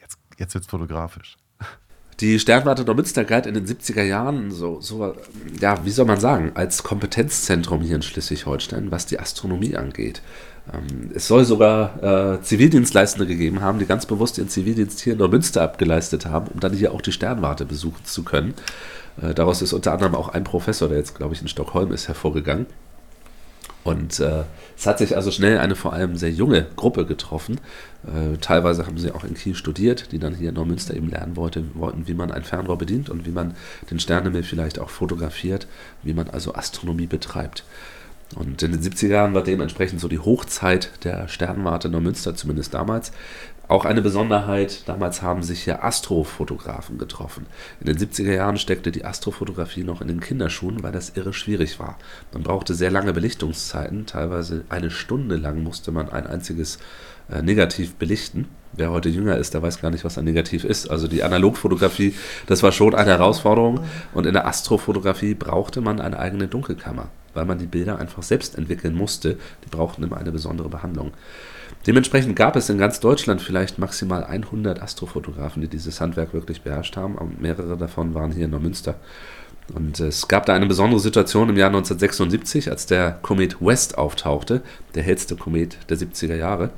Jetzt, jetzt wird's fotografisch. Die Sternwarte Neumünster galt in den 70er Jahren so, so, ja, wie soll man sagen, als Kompetenzzentrum hier in Schleswig-Holstein, was die Astronomie angeht. Ähm, es soll sogar äh, Zivildienstleistende gegeben haben, die ganz bewusst ihren Zivildienst hier in Neumünster abgeleistet haben, um dann hier auch die Sternwarte besuchen zu können. Äh, daraus ist unter anderem auch ein Professor, der jetzt, glaube ich, in Stockholm ist, hervorgegangen. Und äh, es hat sich also schnell eine vor allem sehr junge Gruppe getroffen. Äh, teilweise haben sie auch in Kiel studiert, die dann hier in Neumünster eben lernen wollte, wollten, wie man ein Fernrohr bedient und wie man den Sternenhimmel vielleicht auch fotografiert, wie man also Astronomie betreibt. Und in den 70er Jahren war dementsprechend so die Hochzeit der Sternwarte Neumünster, zumindest damals. Auch eine Besonderheit, damals haben sich hier Astrofotografen getroffen. In den 70er Jahren steckte die Astrofotografie noch in den Kinderschuhen, weil das irre schwierig war. Man brauchte sehr lange Belichtungszeiten, teilweise eine Stunde lang musste man ein einziges äh, Negativ belichten. Wer heute jünger ist, der weiß gar nicht, was ein Negativ ist. Also die Analogfotografie, das war schon eine Herausforderung. Und in der Astrofotografie brauchte man eine eigene Dunkelkammer, weil man die Bilder einfach selbst entwickeln musste. Die brauchten immer eine besondere Behandlung. Dementsprechend gab es in ganz Deutschland vielleicht maximal 100 Astrofotografen, die dieses Handwerk wirklich beherrscht haben. Und mehrere davon waren hier in Neumünster. Und es gab da eine besondere Situation im Jahr 1976, als der Komet West auftauchte, der hellste Komet der 70er Jahre.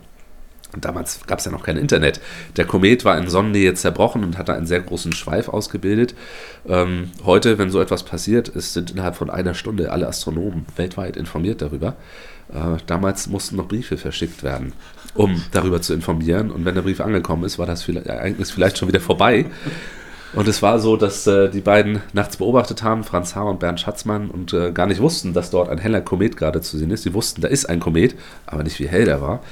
Und damals gab es ja noch kein Internet. Der Komet war in Sonnennähe zerbrochen und hatte einen sehr großen Schweif ausgebildet. Ähm, heute, wenn so etwas passiert ist, sind innerhalb von einer Stunde alle Astronomen weltweit informiert darüber. Äh, damals mussten noch Briefe verschickt werden, um darüber zu informieren. Und wenn der Brief angekommen ist, war das Ereignis vielleicht schon wieder vorbei. Und es war so, dass äh, die beiden nachts beobachtet haben, Franz Haar und Bernd Schatzmann, und äh, gar nicht wussten, dass dort ein heller Komet gerade zu sehen ist. Sie wussten, da ist ein Komet, aber nicht wie hell der war.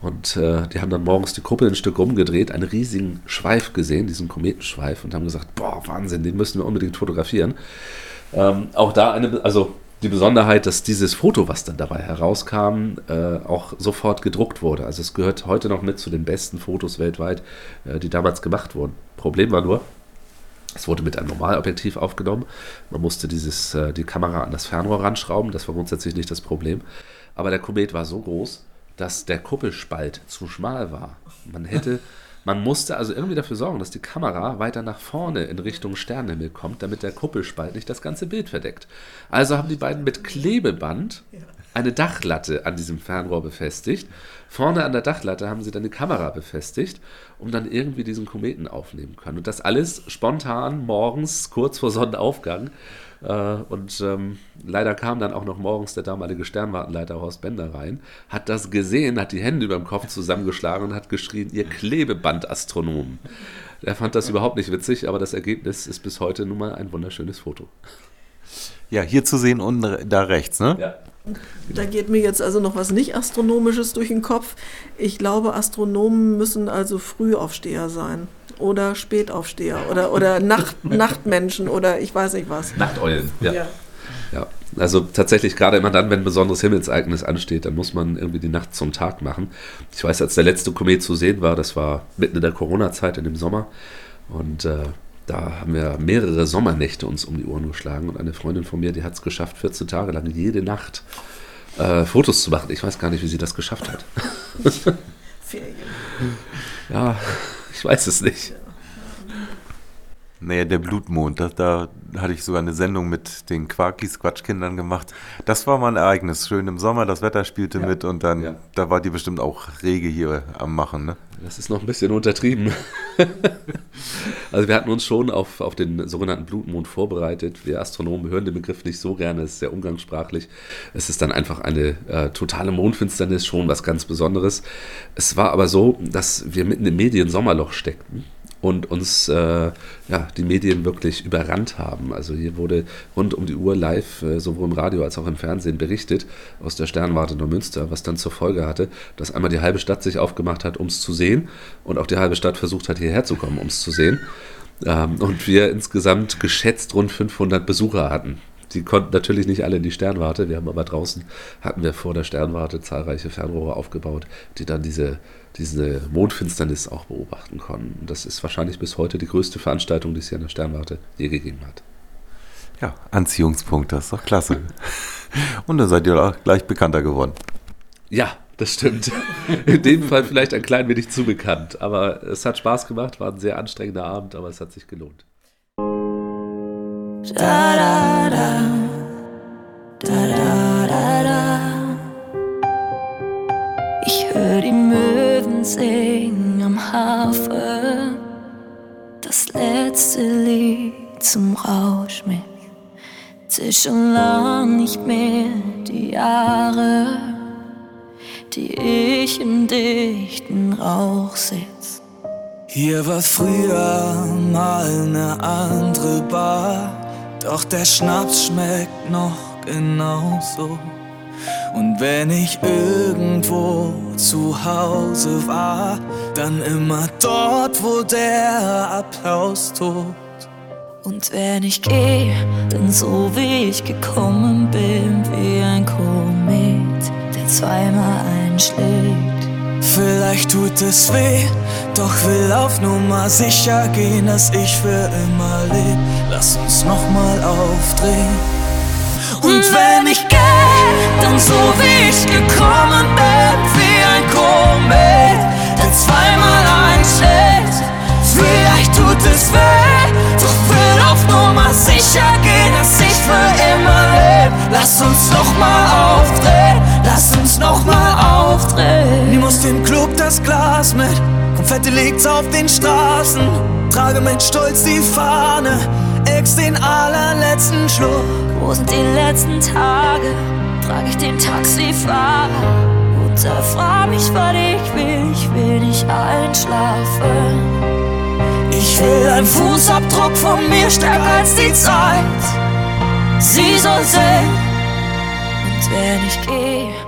Und äh, die haben dann morgens die Kuppel ein Stück rumgedreht, einen riesigen Schweif gesehen, diesen Kometenschweif, und haben gesagt, boah, Wahnsinn, den müssen wir unbedingt fotografieren. Ähm, auch da eine, also die Besonderheit, dass dieses Foto, was dann dabei herauskam, äh, auch sofort gedruckt wurde. Also es gehört heute noch mit zu den besten Fotos weltweit, äh, die damals gemacht wurden. Problem war nur, es wurde mit einem Normalobjektiv aufgenommen. Man musste dieses, äh, die Kamera an das Fernrohr ranschrauben. Das war grundsätzlich nicht das Problem. Aber der Komet war so groß, dass der Kuppelspalt zu schmal war. Man hätte man musste also irgendwie dafür sorgen, dass die Kamera weiter nach vorne in Richtung Sternenhimmel kommt, damit der Kuppelspalt nicht das ganze Bild verdeckt. Also haben die beiden mit Klebeband eine Dachlatte an diesem Fernrohr befestigt. Vorne an der Dachlatte haben sie dann die Kamera befestigt, um dann irgendwie diesen Kometen aufnehmen können. Und das alles spontan morgens kurz vor Sonnenaufgang. Äh, und ähm, leider kam dann auch noch morgens der damalige Sternwartenleiter Horst Bender rein, hat das gesehen, hat die Hände über dem Kopf zusammengeschlagen und hat geschrien, ihr Klebebandastronomen. Er fand das überhaupt nicht witzig, aber das Ergebnis ist bis heute nun mal ein wunderschönes Foto. Ja, hier zu sehen und da rechts, ne? Ja. Da geht mir jetzt also noch was nicht Astronomisches durch den Kopf. Ich glaube, Astronomen müssen also Frühaufsteher sein oder Spätaufsteher oder, oder Nacht, Nachtmenschen oder ich weiß nicht was. Nachteulen, ja. ja. ja. Also tatsächlich, gerade immer dann, wenn ein besonderes Himmelsereignis ansteht, dann muss man irgendwie die Nacht zum Tag machen. Ich weiß, als der letzte Komet zu sehen war, das war mitten in der Corona-Zeit, in dem Sommer. Und äh, da haben wir mehrere Sommernächte uns um die Ohren geschlagen. Und eine Freundin von mir, die hat es geschafft, 14 Tage lang jede Nacht äh, Fotos zu machen. Ich weiß gar nicht, wie sie das geschafft hat. Ferien. Ja, ich weiß es nicht. Naja, der Blutmond, da, da, hatte ich sogar eine Sendung mit den Quarkis, Quatschkindern gemacht. Das war mal ein Ereignis. Schön im Sommer, das Wetter spielte ja. mit und dann, ja. da war die bestimmt auch rege hier am Machen, ne? Das ist noch ein bisschen untertrieben. also wir hatten uns schon auf, auf den sogenannten Blutmond vorbereitet. Wir Astronomen hören den Begriff nicht so gerne, es ist sehr umgangssprachlich. Es ist dann einfach eine äh, totale Mondfinsternis, schon was ganz Besonderes. Es war aber so, dass wir mitten im Medien-Sommerloch steckten und uns äh, ja, die Medien wirklich überrannt haben. Also hier wurde rund um die Uhr live, äh, sowohl im Radio als auch im Fernsehen berichtet aus der Sternwarte Neumünster, was dann zur Folge hatte, dass einmal die halbe Stadt sich aufgemacht hat, um es zu sehen und auch die halbe Stadt versucht hat, hierher zu kommen, um es zu sehen. Ähm, und wir insgesamt geschätzt rund 500 Besucher hatten. Die konnten natürlich nicht alle in die Sternwarte. Wir haben aber draußen, hatten wir vor der Sternwarte zahlreiche Fernrohre aufgebaut, die dann diese diese Mondfinsternis auch beobachten konnten. Und das ist wahrscheinlich bis heute die größte Veranstaltung, die es hier in der Sternwarte je gegeben hat. Ja, Anziehungspunkt, das ist doch klasse. Und dann seid ihr auch gleich bekannter geworden. Ja, das stimmt. In dem Fall vielleicht ein klein wenig zu bekannt. Aber es hat Spaß gemacht, war ein sehr anstrengender Abend, aber es hat sich gelohnt. Ich höre die Möwen singen am Hafen. Das letzte Lied zum Rausch mit. Zähl schon lang nicht mehr die Jahre, die ich im dichten Rauch sitz. Hier war früher mal eine andere Bar, doch der Schnaps schmeckt noch genauso. Und wenn ich irgendwo zu Hause war, dann immer dort, wo der Applaus tobt. Und wenn ich geh, dann so wie ich gekommen bin, wie ein Komet, der zweimal einschlägt. Vielleicht tut es weh, doch will auf Nummer sicher gehen, dass ich für immer leb. Lass uns nochmal aufdrehen. Und wenn ich geh, dann so wie ich gekommen bin, wie ein Komet, der zweimal einschlägt. Vielleicht tut es weh, doch will auf Nummer sicher gehen, dass ich für immer leb. Lass uns nochmal aufdrehen, lass uns nochmal aufdrehen. Nimm aus dem Club das Glas mit, Konfetti liegt's auf den Straßen. Trage mit Stolz die Fahne, ex den allerletzten Schluck. Wo sind die letzten Tage? Trag ich den Taxifahrer und er fragt mich, was ich will. Ich will nicht einschlafen. Ich will ein Fußabdruck von mir stärker als die Zeit. Sie soll sehen. Und wenn ich geh,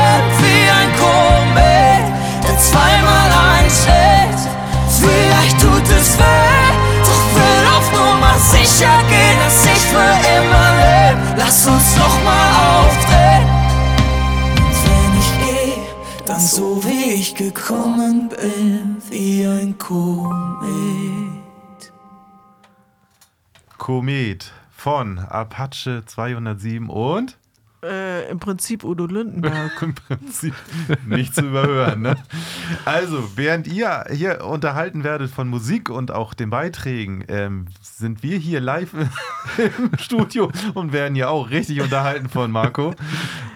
Komet von Apache 207 und Äh, Im Prinzip Udo Lindenberg. im Prinzip nicht zu überhören. Ne? Also, während ihr hier unterhalten werdet von Musik und auch den Beiträgen, ähm, sind wir hier live im Studio und werden ja auch richtig unterhalten von Marco.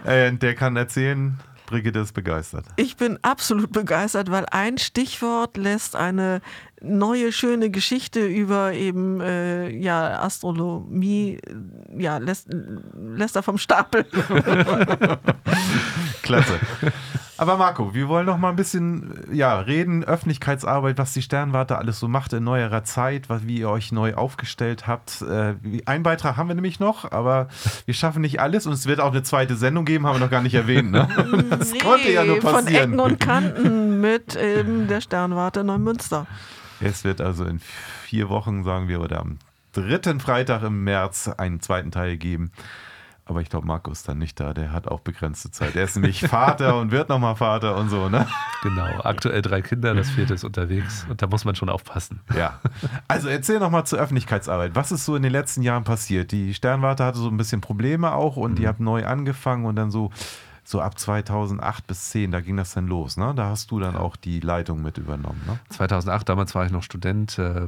Äh, der kann erzählen, Brigitte ist begeistert. Ich bin absolut begeistert, weil ein Stichwort lässt eine neue schöne Geschichte über eben äh, ja Astronomie äh, ja lässt lässt er vom Stapel. Klasse. Aber Marco, wir wollen noch mal ein bisschen ja, reden, Öffentlichkeitsarbeit, was die Sternwarte alles so macht in neuerer Zeit, was, wie ihr euch neu aufgestellt habt. Äh, einen Beitrag haben wir nämlich noch, aber wir schaffen nicht alles und es wird auch eine zweite Sendung geben, haben wir noch gar nicht erwähnt. Ne? Das konnte ja nur von passieren. Ecken und Kanten mit eben der Sternwarte Neumünster. Es wird also in vier Wochen, sagen wir, oder am dritten Freitag im März einen zweiten Teil geben. Aber ich glaube, Marco ist dann nicht da. Der hat auch begrenzte Zeit. Er ist nämlich Vater und wird nochmal Vater und so, ne? Genau, aktuell drei Kinder, das vierte ist unterwegs und da muss man schon aufpassen. Ja. Also erzähl nochmal zur Öffentlichkeitsarbeit. Was ist so in den letzten Jahren passiert? Die Sternwarte hatte so ein bisschen Probleme auch und die habt neu angefangen und dann so, so ab 2008 bis 10, da ging das dann los, ne? Da hast du dann auch die Leitung mit übernommen, ne? 2008, damals war ich noch Student, äh,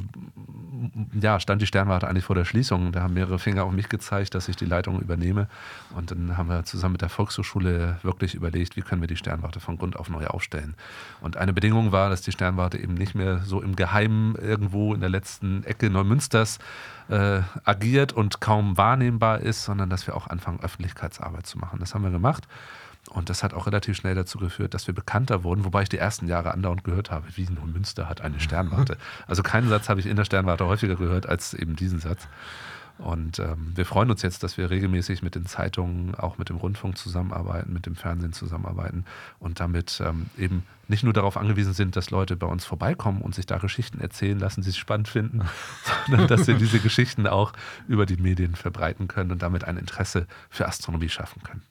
ja, stand die Sternwarte eigentlich vor der Schließung. Da haben mehrere Finger auf mich gezeigt, dass ich die Leitung übernehme. Und dann haben wir zusammen mit der Volkshochschule wirklich überlegt, wie können wir die Sternwarte von Grund auf neu aufstellen. Und eine Bedingung war, dass die Sternwarte eben nicht mehr so im Geheimen irgendwo in der letzten Ecke Neumünsters äh, agiert und kaum wahrnehmbar ist, sondern dass wir auch anfangen, Öffentlichkeitsarbeit zu machen. Das haben wir gemacht. Und das hat auch relativ schnell dazu geführt, dass wir bekannter wurden, wobei ich die ersten Jahre andauernd gehört habe, wie Neumünster hat eine Sternwarte. Also keinen Satz habe ich in der Sternwarte häufiger gehört als eben diesen Satz. Und ähm, wir freuen uns jetzt, dass wir regelmäßig mit den Zeitungen, auch mit dem Rundfunk zusammenarbeiten, mit dem Fernsehen zusammenarbeiten und damit ähm, eben nicht nur darauf angewiesen sind, dass Leute bei uns vorbeikommen und sich da Geschichten erzählen lassen, die sie spannend finden, sondern dass wir diese Geschichten auch über die Medien verbreiten können und damit ein Interesse für Astronomie schaffen können.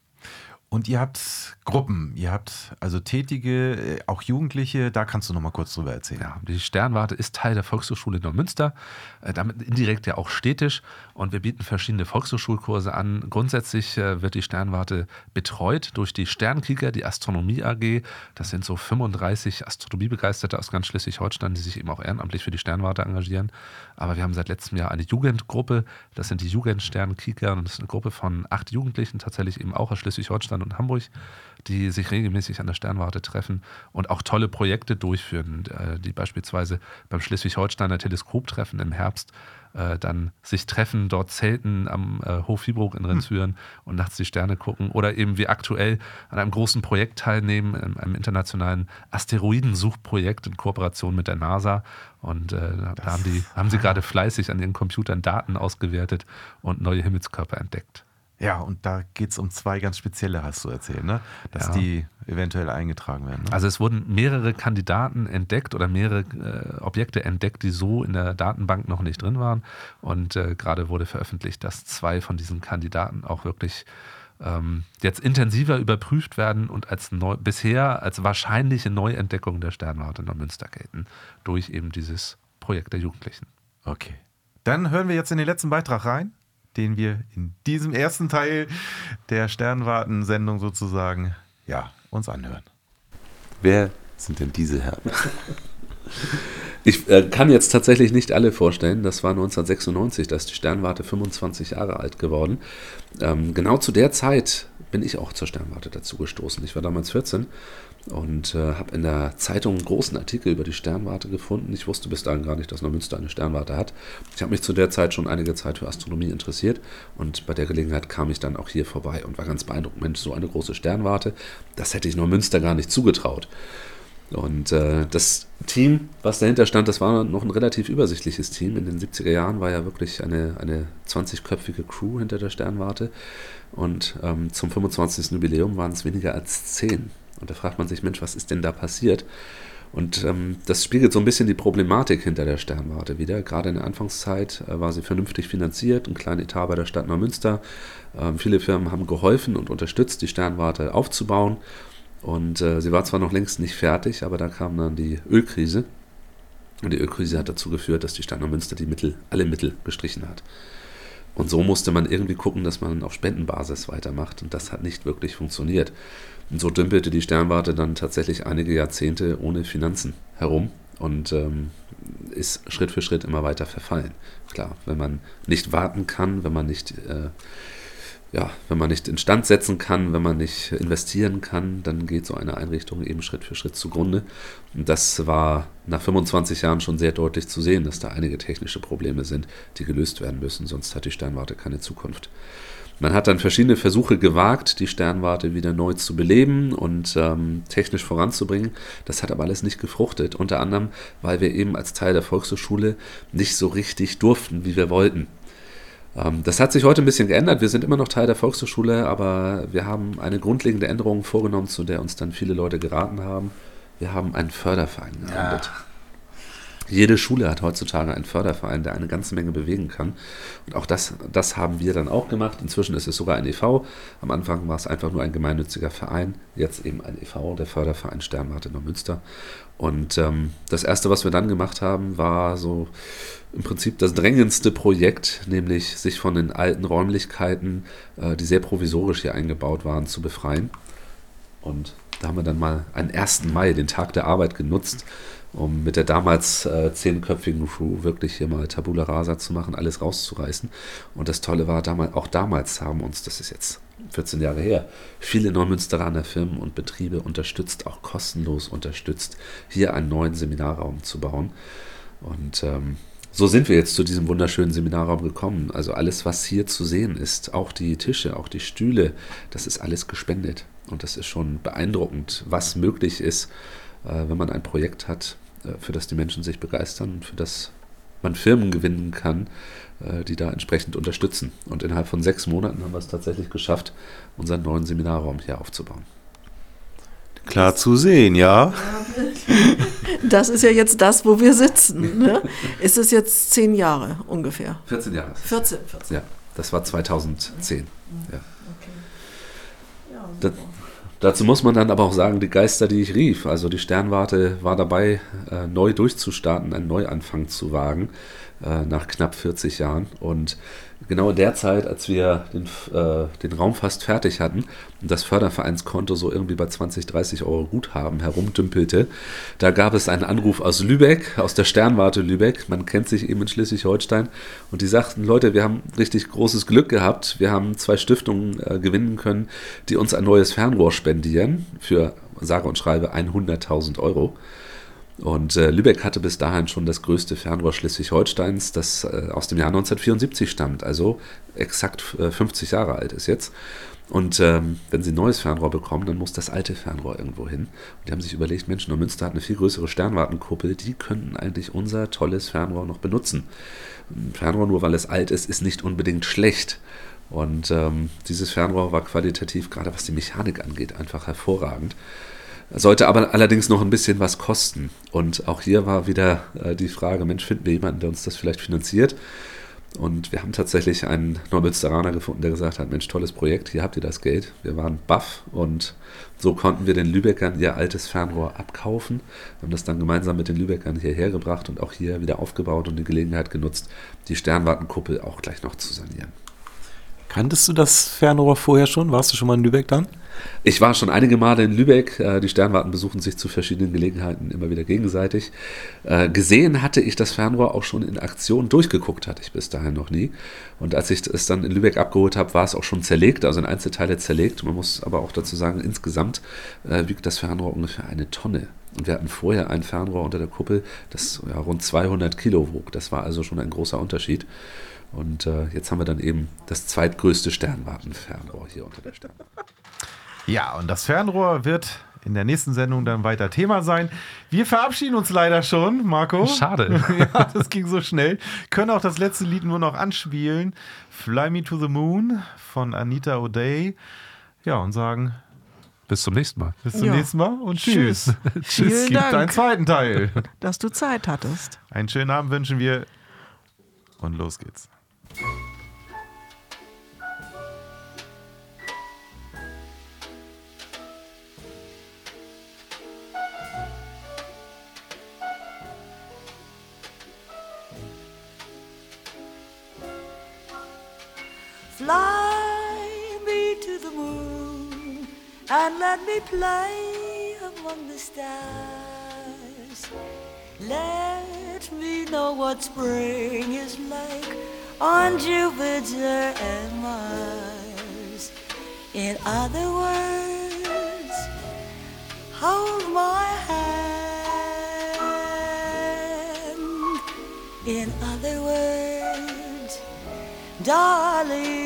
Und ihr habt Gruppen, ihr habt also Tätige, äh, auch Jugendliche, da kannst du noch mal kurz drüber erzählen. Ja, die Sternwarte ist Teil der Volkshochschule Neumünster, äh, damit indirekt ja auch städtisch und wir bieten verschiedene Volkshochschulkurse an. Grundsätzlich äh, wird die Sternwarte betreut durch die Sternkieger, die Astronomie AG. Das sind so 35 Astronomiebegeisterte aus ganz Schleswig-Holstein, die sich eben auch ehrenamtlich für die Sternwarte engagieren. Aber wir haben seit letztem Jahr eine Jugendgruppe, das sind die Jugendsternkieger und das ist eine Gruppe von acht Jugendlichen, tatsächlich eben auch aus Schleswig-Holstein und Hamburg, die sich regelmäßig an der Sternwarte treffen und auch tolle Projekte durchführen, äh, die beispielsweise beim Schleswig-Holsteiner Teleskoptreffen im Herbst äh, dann sich treffen, dort zelten am äh, Hof Fieburg in Renzüren hm. und nachts die Sterne gucken oder eben wie aktuell an einem großen Projekt teilnehmen, einem internationalen Asteroidensuchprojekt in Kooperation mit der NASA. Und äh, da haben, die, haben sie gerade fleißig an ihren Computern Daten ausgewertet und neue Himmelskörper entdeckt. Ja, und da geht es um zwei ganz spezielle, hast du erzählt, ne? dass ja. die eventuell eingetragen werden. Ne? Also es wurden mehrere Kandidaten entdeckt oder mehrere äh, Objekte entdeckt, die so in der Datenbank noch nicht drin waren. Und äh, gerade wurde veröffentlicht, dass zwei von diesen Kandidaten auch wirklich ähm, jetzt intensiver überprüft werden und als neu, bisher als wahrscheinliche Neuentdeckung der Sternwarte in Neumünster gelten, durch eben dieses Projekt der Jugendlichen. Okay. Dann hören wir jetzt in den letzten Beitrag rein den wir in diesem ersten Teil der Sternwarten-Sendung sozusagen ja, uns anhören. Wer sind denn diese Herren? Ich äh, kann jetzt tatsächlich nicht alle vorstellen. Das war 1996, da ist die Sternwarte 25 Jahre alt geworden. Ähm, genau zu der Zeit bin ich auch zur Sternwarte dazu gestoßen. Ich war damals 14 und äh, habe in der Zeitung einen großen Artikel über die Sternwarte gefunden. Ich wusste bis dahin gar nicht, dass Neumünster eine Sternwarte hat. Ich habe mich zu der Zeit schon einige Zeit für Astronomie interessiert und bei der Gelegenheit kam ich dann auch hier vorbei und war ganz beeindruckt. Mensch, so eine große Sternwarte, das hätte ich Neumünster gar nicht zugetraut. Und äh, das Team, was dahinter stand, das war noch ein relativ übersichtliches Team. In den 70er Jahren war ja wirklich eine, eine 20-köpfige Crew hinter der Sternwarte. Und ähm, zum 25. Jubiläum waren es weniger als 10. Und da fragt man sich, Mensch, was ist denn da passiert? Und ähm, das spiegelt so ein bisschen die Problematik hinter der Sternwarte wieder. Gerade in der Anfangszeit äh, war sie vernünftig finanziert, ein kleiner Etat bei der Stadt Neumünster. Ähm, viele Firmen haben geholfen und unterstützt, die Sternwarte aufzubauen. Und äh, sie war zwar noch längst nicht fertig, aber da kam dann die Ölkrise. Und die Ölkrise hat dazu geführt, dass die Stadt Neumünster die Mittel, alle Mittel gestrichen hat. Und so musste man irgendwie gucken, dass man auf Spendenbasis weitermacht. Und das hat nicht wirklich funktioniert. Und so dümpelte die Sternwarte dann tatsächlich einige Jahrzehnte ohne Finanzen herum und ähm, ist Schritt für Schritt immer weiter verfallen. Klar, wenn man nicht warten kann, wenn man nicht, äh, ja, wenn man nicht instand setzen kann, wenn man nicht investieren kann, dann geht so eine Einrichtung eben Schritt für Schritt zugrunde. Und das war nach 25 Jahren schon sehr deutlich zu sehen, dass da einige technische Probleme sind, die gelöst werden müssen, sonst hat die Sternwarte keine Zukunft. Man hat dann verschiedene Versuche gewagt, die Sternwarte wieder neu zu beleben und ähm, technisch voranzubringen. Das hat aber alles nicht gefruchtet. Unter anderem, weil wir eben als Teil der Volkshochschule nicht so richtig durften, wie wir wollten. Ähm, das hat sich heute ein bisschen geändert. Wir sind immer noch Teil der Volkshochschule, aber wir haben eine grundlegende Änderung vorgenommen, zu der uns dann viele Leute geraten haben. Wir haben einen Förderverein gegründet. Ja. Jede Schule hat heutzutage einen Förderverein, der eine ganze Menge bewegen kann. Und auch das, das haben wir dann auch gemacht. Inzwischen ist es sogar ein e.V. Am Anfang war es einfach nur ein gemeinnütziger Verein, jetzt eben ein e.V., der Förderverein Sternwarte Neumünster. Und ähm, das Erste, was wir dann gemacht haben, war so im Prinzip das drängendste Projekt, nämlich sich von den alten Räumlichkeiten, äh, die sehr provisorisch hier eingebaut waren, zu befreien. Und da haben wir dann mal einen 1. Mai, den Tag der Arbeit, genutzt um mit der damals äh, zehnköpfigen Crew wirklich hier mal Tabula Rasa zu machen, alles rauszureißen. Und das Tolle war, damals, auch damals haben uns, das ist jetzt 14 Jahre her, viele Neumünsteraner Firmen und Betriebe unterstützt, auch kostenlos unterstützt, hier einen neuen Seminarraum zu bauen. Und ähm, so sind wir jetzt zu diesem wunderschönen Seminarraum gekommen. Also alles, was hier zu sehen ist, auch die Tische, auch die Stühle, das ist alles gespendet. Und das ist schon beeindruckend, was möglich ist, äh, wenn man ein Projekt hat, für das die Menschen sich begeistern und für das man Firmen gewinnen kann, äh, die da entsprechend unterstützen. Und innerhalb von sechs Monaten haben wir es tatsächlich geschafft, unseren neuen Seminarraum hier aufzubauen. Klar zu sehen, ja. Das ist ja jetzt das, wo wir sitzen. Ne? Ist es jetzt zehn Jahre ungefähr? 14 Jahre. 14, 14. Ja, das war 2010. Ja. Ja, Da, dazu muss man dann aber auch sagen, die Geister, die ich rief. Also die Sternwarte war dabei, äh, neu durchzustarten, einen Neuanfang zu wagen äh, nach knapp 40 Jahren. Und genau in der Zeit, als wir den, äh, den Raum fast fertig hatten und das Fördervereinskonto so irgendwie bei 20, 30 Euro Guthaben herumdümpelte, da gab es einen Anruf aus Lübeck, aus der Sternwarte Lübeck. Man kennt sich eben in Schleswig-Holstein. Und die sagten, Leute, wir haben richtig großes Glück gehabt. Wir haben zwei Stiftungen äh, gewinnen können, die uns ein neues Fernrohr spendieren für sage und schreibe 100.000 Euro. Und äh, Lübeck hatte bis dahin schon das größte Fernrohr Schleswig-Holsteins, das äh, aus dem Jahr 1974 stammt, also exakt äh, 50 Jahre alt ist jetzt. Und ähm, wenn sie ein neues Fernrohr bekommen, dann muss das alte Fernrohr irgendwo hin. Und die haben sich überlegt, Mensch, Neumünster hat eine viel größere Sternwartenkuppel, die könnten eigentlich unser tolles Fernrohr noch benutzen. Ein Fernrohr, nur weil es alt ist, ist nicht unbedingt schlecht. Und ähm, dieses Fernrohr war qualitativ, gerade was die Mechanik angeht, einfach hervorragend. Sollte aber allerdings noch ein bisschen was kosten. Und auch hier war wieder äh, die Frage, Mensch, finden wir jemanden, der uns das vielleicht finanziert? Und wir haben tatsächlich einen Neumünsteraner gefunden, der gesagt hat, Mensch, tolles Projekt, hier habt ihr das Geld. Wir waren baff und so konnten wir den Lübeckern ihr altes Fernrohr abkaufen, haben das dann gemeinsam mit den Lübeckern hierher gebracht und auch hier wieder aufgebaut und die Gelegenheit genutzt, die Sternwartenkuppel auch gleich noch zu sanieren. Kanntest du das Fernrohr vorher schon? Warst du schon mal in Lübeck dann? Ich war schon einige Male in Lübeck. Äh, die Sternwarten besuchen sich zu verschiedenen Gelegenheiten immer wieder gegenseitig. Äh, gesehen hatte ich das Fernrohr auch schon in Aktion. Durchgeguckt hatte ich bis dahin noch nie. Und als ich es dann in Lübeck abgeholt habe, war es auch schon zerlegt, also in Einzelteile zerlegt. Man muss aber auch dazu sagen, insgesamt äh, wiegt das Fernrohr ungefähr eine Tonne. Und wir hatten vorher ein Fernrohr unter der Kuppel, das ja, rund 200 Kilo wog. Das war also schon ein großer Unterschied. Und äh, jetzt haben wir dann eben das zweitgrößte Sternwartenfernrohr hier unter der Sternwarte. Ja, und das Fernrohr wird in der nächsten Sendung dann weiter Thema sein. Wir verabschieden uns leider schon, Marco. Schade. ja, das ging so schnell. Können auch das letzte Lied nur noch anspielen. Fly Me to the Moon von Anita O'Day. Ja, und sagen bis zum nächsten Mal. Bis zum Ja. nächsten Mal und tschüss. Tschüss. Es Vielen gibt Dank. einen zweiten Teil. Dass du Zeit hattest. Einen schönen Abend wünschen wir und los geht's. Fly me to the moon and let me play among the stars. Let me know what spring is like on Jupiter and Mars. In other words, hold my hand. In other words, darling,